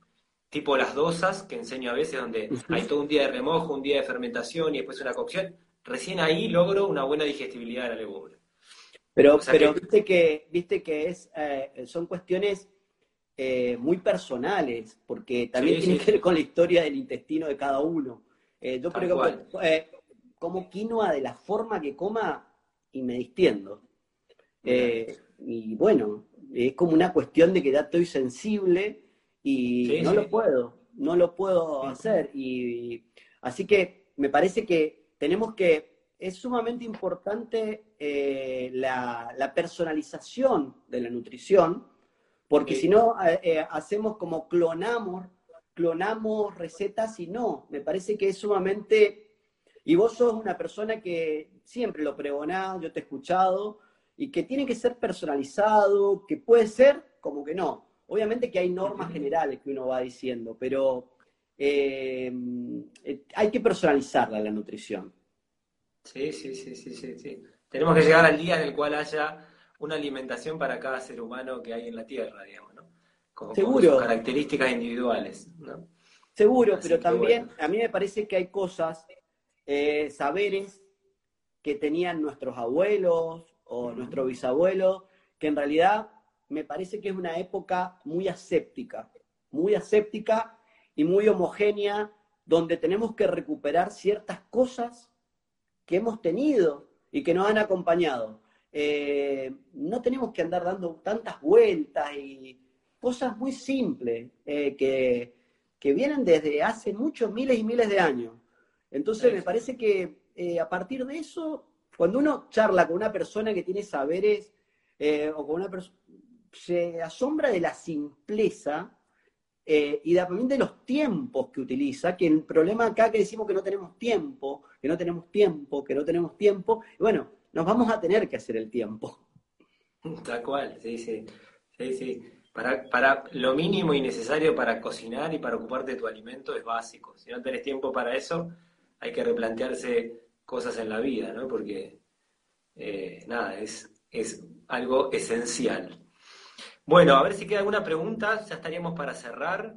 tipo las dosas que enseño a veces, donde hay todo un día de remojo, un día de fermentación y después una cocción, recién ahí logro una buena digestibilidad de la legumbre. Pero, pero viste que viste que es eh, son cuestiones eh, muy personales, porque también tiene que ver con la historia del intestino de cada uno. Eh, yo creo que eh, como quinoa de la forma que coma y me distiendo. Y bueno, es como una cuestión de que ya estoy sensible y no lo puedo, no lo puedo hacer. Y así que me parece que tenemos que, es sumamente importante la, personalización de la nutrición, porque si no hacemos como clonamos clonamos recetas y no, me parece que es sumamente... Y vos sos una persona que siempre lo pregonás, yo te he escuchado, y que tiene que ser personalizado, que puede ser como que no. Obviamente que hay normas generales que uno va diciendo, pero eh, eh, hay que personalizarla la nutrición. Sí, sí, sí, sí, sí, sí. Tenemos que llegar al día en el cual haya una alimentación para cada ser humano que hay en la Tierra, digamos. Seguro. características individuales. ¿no? Seguro, pero también a mí me parece que hay cosas, eh, saberes que tenían nuestros abuelos o nuestros bisabuelos, que en realidad me parece que es una época muy aséptica, muy aséptica y muy homogénea, donde tenemos que recuperar ciertas cosas que hemos tenido y que nos han acompañado. Eh, no tenemos que andar dando tantas vueltas y, cosas muy simples eh, que, vienen desde hace muchos miles y miles de años. Entonces me parece que eh, a partir de eso, cuando uno charla con una persona que tiene saberes o con una persona, se asombra de la simpleza y también de los tiempos que utiliza, que el problema acá que decimos que no tenemos tiempo, que no tenemos tiempo, que no tenemos tiempo, bueno, nos vamos a tener que hacer el tiempo. Tal cual, sí, sí. Sí, sí. Para, lo mínimo y necesario para cocinar y para ocuparte de tu alimento es básico. Si no tenés tiempo para eso, hay que replantearse cosas en la vida, ¿no? Porque, eh, nada, es, es algo esencial. Bueno, a ver si queda alguna pregunta, ya estaríamos para cerrar.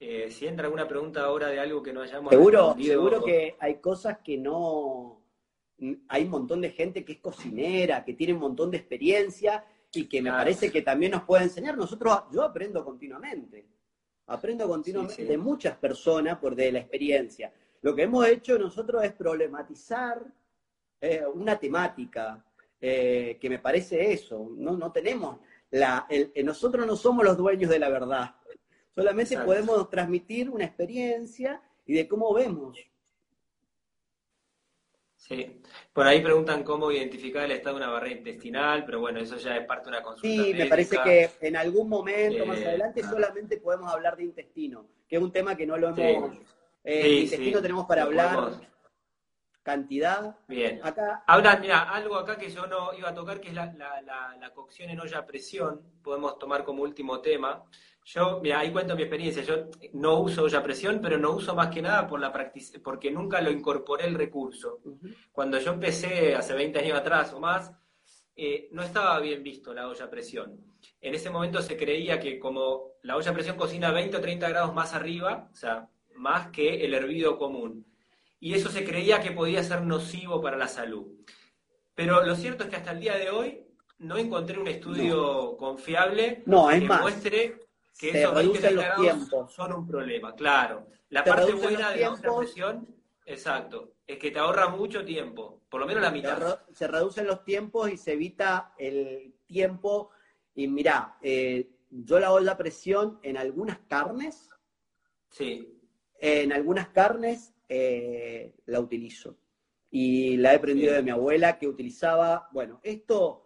Eh, si entra alguna pregunta ahora de algo que no hayamos seguro, Seguro que hay cosas que no... Hay un montón de gente que es cocinera, que tiene un montón de experiencia y que me parece que también nos puede enseñar. Nosotros, yo aprendo continuamente, aprendo continuamente de muchas personas por de la experiencia. Lo que hemos hecho nosotros es problematizar eh, una temática eh, que me parece eso. No, no tenemos la, el, nosotros no somos los dueños de la verdad. Solamente podemos transmitir una experiencia y de cómo vemos Sí, por ahí preguntan cómo identificar el estado de una barrera intestinal, pero bueno, eso ya es parte de una consulta. Sí, me parece que en algún momento más eh, adelante solamente podemos hablar de intestino, que es un tema que no lo hemos. Eh, intestino tenemos para hablar. Cantidad. Bien. Acá... Mira, algo acá que yo no iba a tocar, que es la, la, cocción en olla a presión, podemos tomar como último tema. Yo, mira, ahí cuento mi experiencia. Yo no uso olla a presión, pero no uso más que nada por la porque nunca lo incorporé el recurso. Cuando yo empecé hace 20 años atrás o más, eh, no estaba bien visto la olla a presión. En ese momento se creía que como la olla a presión cocina 20 o 30 grados más arriba, o sea, más que el hervido común y eso se creía que podía ser nocivo para la salud. Pero lo cierto es que hasta el día de hoy no encontré un estudio confiable que muestre que esos 20 los tiempos. son un problema. Claro, la parte buena de la presión, exacto, es que te ahorra mucho tiempo, por lo menos la mitad. Se, reducen los tiempos y se evita el tiempo. Y mira, eh, yo la olla a presión en algunas carnes. Sí. En algunas carnes eh, la utilizo. Y la he aprendido de mi abuela que utilizaba, bueno, esto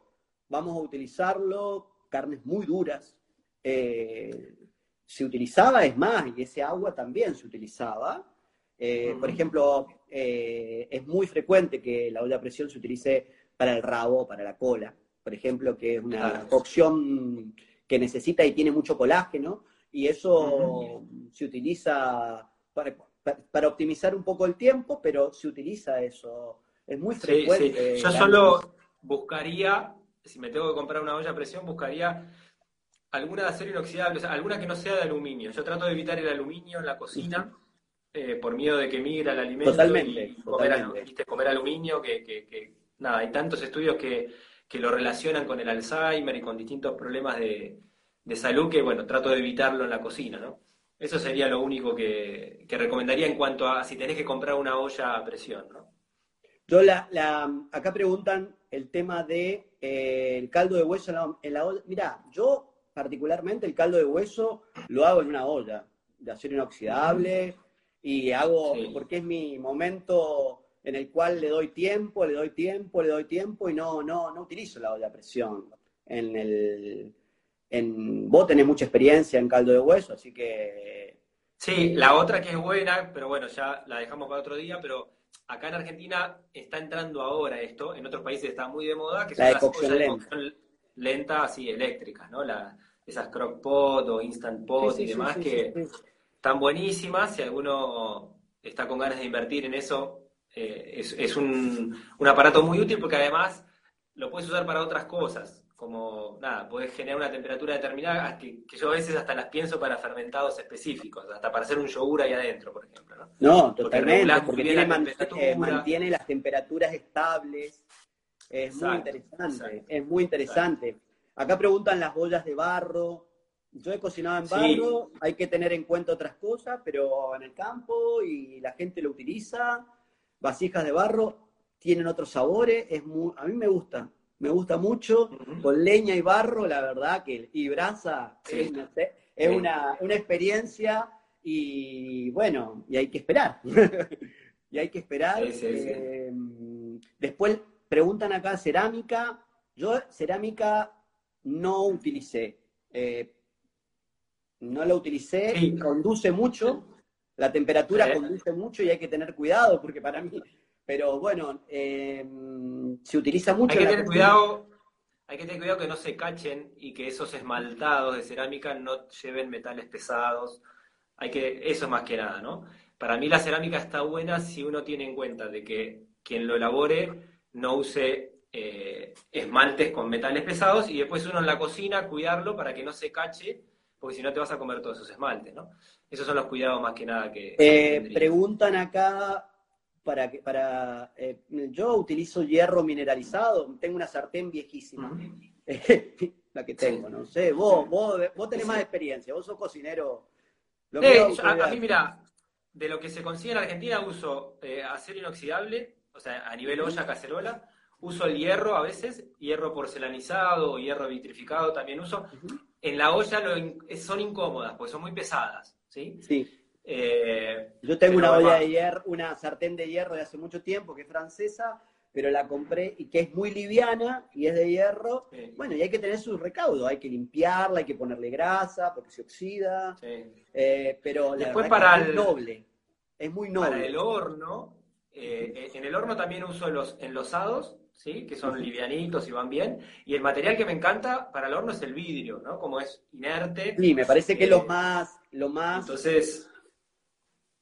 vamos a utilizarlo, carnes muy duras. Eh, se utilizaba, es más, y ese agua también se utilizaba. Eh, por ejemplo, es muy frecuente que la olla a presión se utilice para el rabo, para la cola, por ejemplo, que es una cocción que necesita y tiene mucho colágeno, y eso se utiliza para, para optimizar un poco el tiempo, pero se utiliza eso. Es muy frecuente. Yo solo buscaría, si me tengo que comprar una olla a presión, buscaría alguna de acero inoxidable, o sea, alguna que no sea de aluminio. Yo trato de evitar el aluminio en la cocina eh, por miedo de que migra el alimento. Totalmente. Comer, aluminio, que, nada, hay tantos estudios que, lo relacionan con el Alzheimer y con distintos problemas de, de salud que, bueno, trato de evitarlo en la cocina, ¿no? Eso sería lo único que, recomendaría en cuanto a si tenés que comprar una olla a presión, ¿no? Yo la, acá preguntan el tema de eh, el caldo de hueso en la, olla. Mirá, yo particularmente el caldo de hueso lo hago en una olla de acero inoxidable y hago, porque es mi momento en el cual le doy tiempo, le doy tiempo, le doy tiempo y no, no, no utilizo la olla a presión en el, en, vos tenés mucha experiencia en caldo de hueso, así que... Sí, la otra que es buena, pero bueno, ya la dejamos para otro día, pero acá en Argentina está entrando ahora esto, en otros países está muy de moda, que son las cocción lenta. lenta, así, eléctricas, ¿no? La, esas crock pot o instant pot y demás que están buenísimas, si alguno está con ganas de invertir en eso, eh, es, es un, un aparato muy útil porque además lo puedes usar para otras cosas como, nada, puedes generar una temperatura determinada, que, yo a veces hasta las pienso para fermentados específicos, hasta para hacer un yogur ahí adentro, por ejemplo. No, no totalmente, porque, tiene, eh, mantiene las temperaturas estables. Es muy interesante, es muy interesante. Acá preguntan las ollas de barro. Yo he cocinado en barro, hay que tener en cuenta otras cosas, pero en el campo y la gente lo utiliza. Vasijas de barro tienen otros sabores, es muy, a mí me gusta, me gusta mucho, con leña y barro, la verdad que, y brasa, es, una, experiencia y bueno, y hay que esperar. y hay que esperar. Eh, después preguntan acá cerámica. Yo cerámica no utilicé. Eh, no la utilicé, conduce mucho, la temperatura conduce mucho y hay que tener cuidado porque para mí pero bueno, em, se utiliza mucho. Hay que tener cuidado. Hay que tener cuidado que no se cachen y que esos esmaltados de cerámica no lleven metales pesados. Hay que, eso más que nada, ¿no? Para mí la cerámica está buena si uno tiene en cuenta de que quien lo elabore no use eh, esmaltes con metales pesados y después uno en la cocina cuidarlo para que no se cache, porque si no te vas a comer todos esos esmaltes, ¿no? Esos son los cuidados más que nada que... Eh, preguntan acá para que para eh, yo utilizo hierro mineralizado, tengo una sartén viejísima. la que tengo, no sé, vos, vos, vos tenés más experiencia, vos sos cocinero. a, mí, mira, de lo que se consigue en Argentina uso eh, acero inoxidable, o sea, a nivel olla, cacerola, uso el hierro a veces, hierro porcelanizado o hierro vitrificado también uso. En la olla son incómodas, porque son muy pesadas, ¿sí? Sí. Eh, Yo tengo una olla de hierro, una sartén de hierro de hace mucho tiempo que es francesa, pero la compré y que es muy liviana y es de hierro. Bueno, y hay que tener su recaudo, hay que limpiarla, hay que ponerle grasa porque se oxida. Eh, pero Después para el, es noble, es muy noble. Para el horno, Eh, en el horno también uso los enlosados, ¿sí? que son livianitos y van bien. Y el material que me encanta para el horno es el vidrio, ¿no? Como es inerte. Sí, me parece que eh, lo más, lo más. Entonces,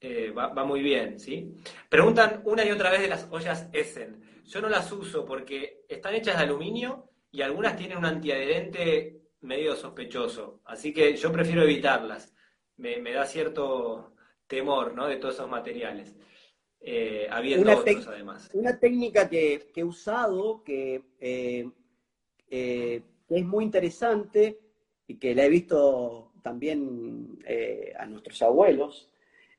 eh, va, va, muy bien, ¿sí? Preguntan una y otra vez de las ollas Essen. Yo no las uso porque están hechas de aluminio y algunas tienen un antiadherente medio sospechoso. Así que yo prefiero evitarlas. Me, me da cierto temor, ¿no? De todos esos materiales. Eh, habiendo una otros, además. Una técnica que, que he usado, que, eh, eh, que, es muy interesante y que la he visto también a nuestros abuelos,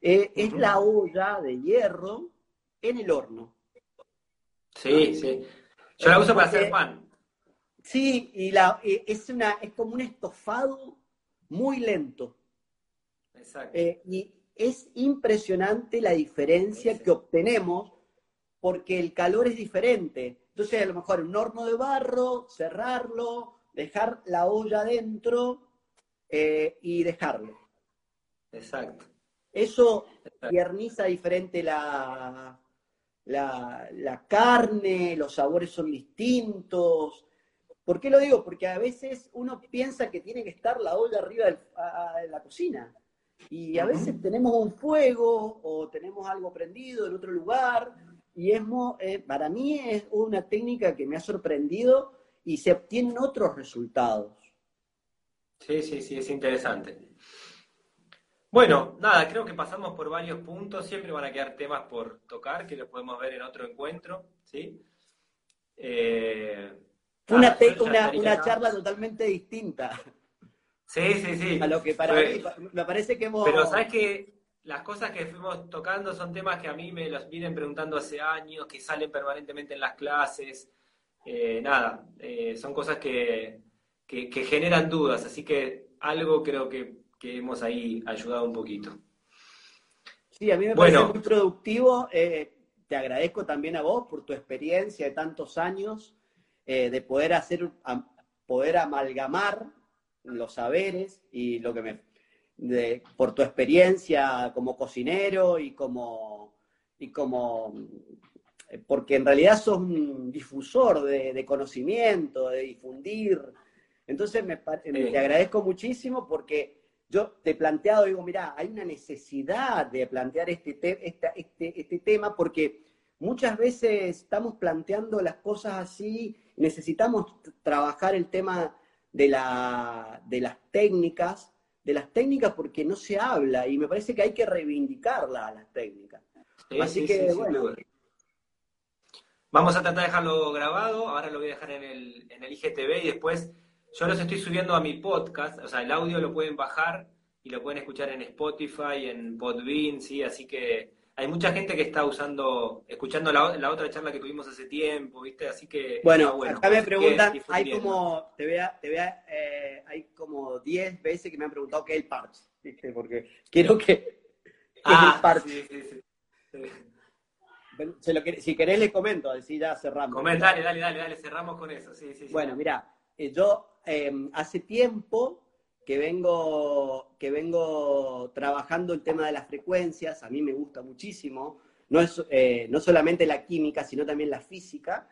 uh-huh. es la olla de hierro en el horno. Sí, sí. Yo la uso para hacer pan. Sí, y la, es, una, es como un estofado muy lento. Exacto. y, es impresionante la diferencia que obtenemos porque el calor es diferente. Entonces, a lo mejor un horno de barro, cerrarlo, dejar la olla adentro eh, y dejarlo. Exacto. Eso tierniza diferente la, la, la, carne, los sabores son distintos. ¿Por qué lo digo? Porque a veces uno piensa que tiene que estar la olla arriba de la cocina. Y a veces tenemos un fuego o tenemos algo prendido en otro lugar. Y es, eh, para mí es una técnica que me ha sorprendido y se obtienen otros resultados. Sí, sí, sí, es interesante. Bueno, nada, creo que pasamos por varios puntos. Siempre van a quedar temas por tocar que los podemos ver en otro encuentro. ¿sí? Eh, una, una, una charla totalmente distinta. Sí, sí, sí. A lo que para mí, me parece que hemos... Pero sabes que las cosas que fuimos tocando son temas que a mí me los vienen preguntando hace años, que salen permanentemente en las clases. Eh, nada, eh, son cosas que, que, que, generan dudas, así que algo creo que, que, hemos ahí ayudado un poquito. Sí, a mí me parece muy productivo. Eh, te agradezco también a vos por tu experiencia de tantos años, eh, de poder hacer, poder amalgamar los saberes y lo que me, de, por tu experiencia como cocinero y como, y como, porque en realidad sos un difusor de, de conocimiento, de difundir. Entonces me, te agradezco muchísimo porque yo te he planteado, digo, mira, hay una necesidad de plantear este, te, esta, este, este tema porque muchas veces estamos planteando las cosas así, necesitamos trabajar el tema de, la, de las técnicas, de las técnicas porque no se habla y me parece que hay que reivindicarlas a las técnicas. Sí, Así sí, que, sí, bueno. Vamos a tratar de dejarlo grabado, ahora lo voy a dejar en el, en el IGTV y después yo los estoy subiendo a mi podcast, o sea, el audio lo pueden bajar y lo pueden escuchar en Spotify, en Podbean, sí, así que hay mucha gente que está usando, escuchando la, la, otra charla que tuvimos hace tiempo, ¿viste? Así que. Bueno, bueno acá me preguntan, hay como, te vea, te vea, eh, hay como 10 veces que me han preguntado qué es el parche, ¿viste? Porque quiero que. Ah, es el parche. Sí, sí, sí. Se lo, si querés le comento, así ya cerramos. Coment, dale, dale, dale, dale, cerramos con eso. Sí, sí, bueno, mira, yo eh, hace tiempo que vengo, que vengo trabajando el tema de las frecuencias, a mí me gusta muchísimo, no, es, eh, no solamente la química, sino también la física.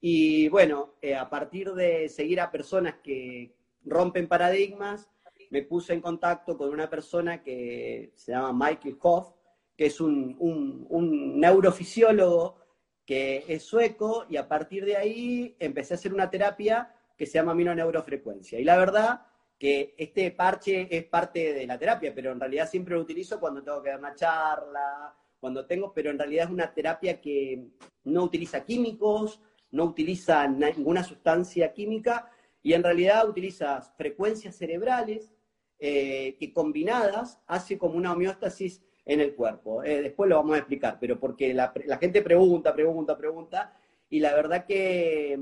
Y bueno, eh, a partir de seguir a personas que rompen paradigmas, me puse en contacto con una persona que se llama Michael Hoff, que es un, un neurofisiólogo que es sueco, y a partir de ahí empecé a hacer una terapia que se llama neurofrecuencia. Y la verdad que este parche es parte de la terapia, pero en realidad siempre lo utilizo cuando tengo que dar una charla, cuando tengo, pero en realidad es una terapia que no utiliza químicos, no utiliza ninguna sustancia química y en realidad utiliza frecuencias cerebrales eh, que combinadas hace como una homeostasis en el cuerpo. Eh, después lo vamos a explicar, pero porque la, la, gente pregunta, pregunta, pregunta y la verdad que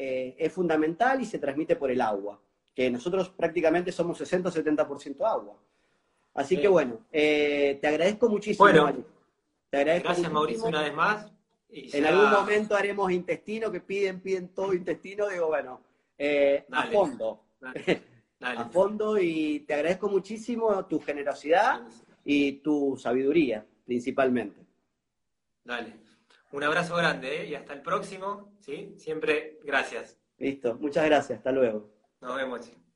eh, es fundamental y se transmite por el agua que nosotros prácticamente somos 60-70% agua. Así sí. que bueno, eh, te agradezco muchísimo. Bueno, te agradezco gracias muchísimo. Mauricio una vez más. en ya... algún momento haremos intestino, que piden, piden todo intestino, digo, bueno, eh, a fondo. Dale, dale. a fondo y te agradezco muchísimo tu generosidad y tu sabiduría, principalmente. Dale. Un abrazo grande ¿eh? y hasta el próximo, ¿sí? Siempre gracias. Listo, muchas gracias, hasta luego. Nos vemos.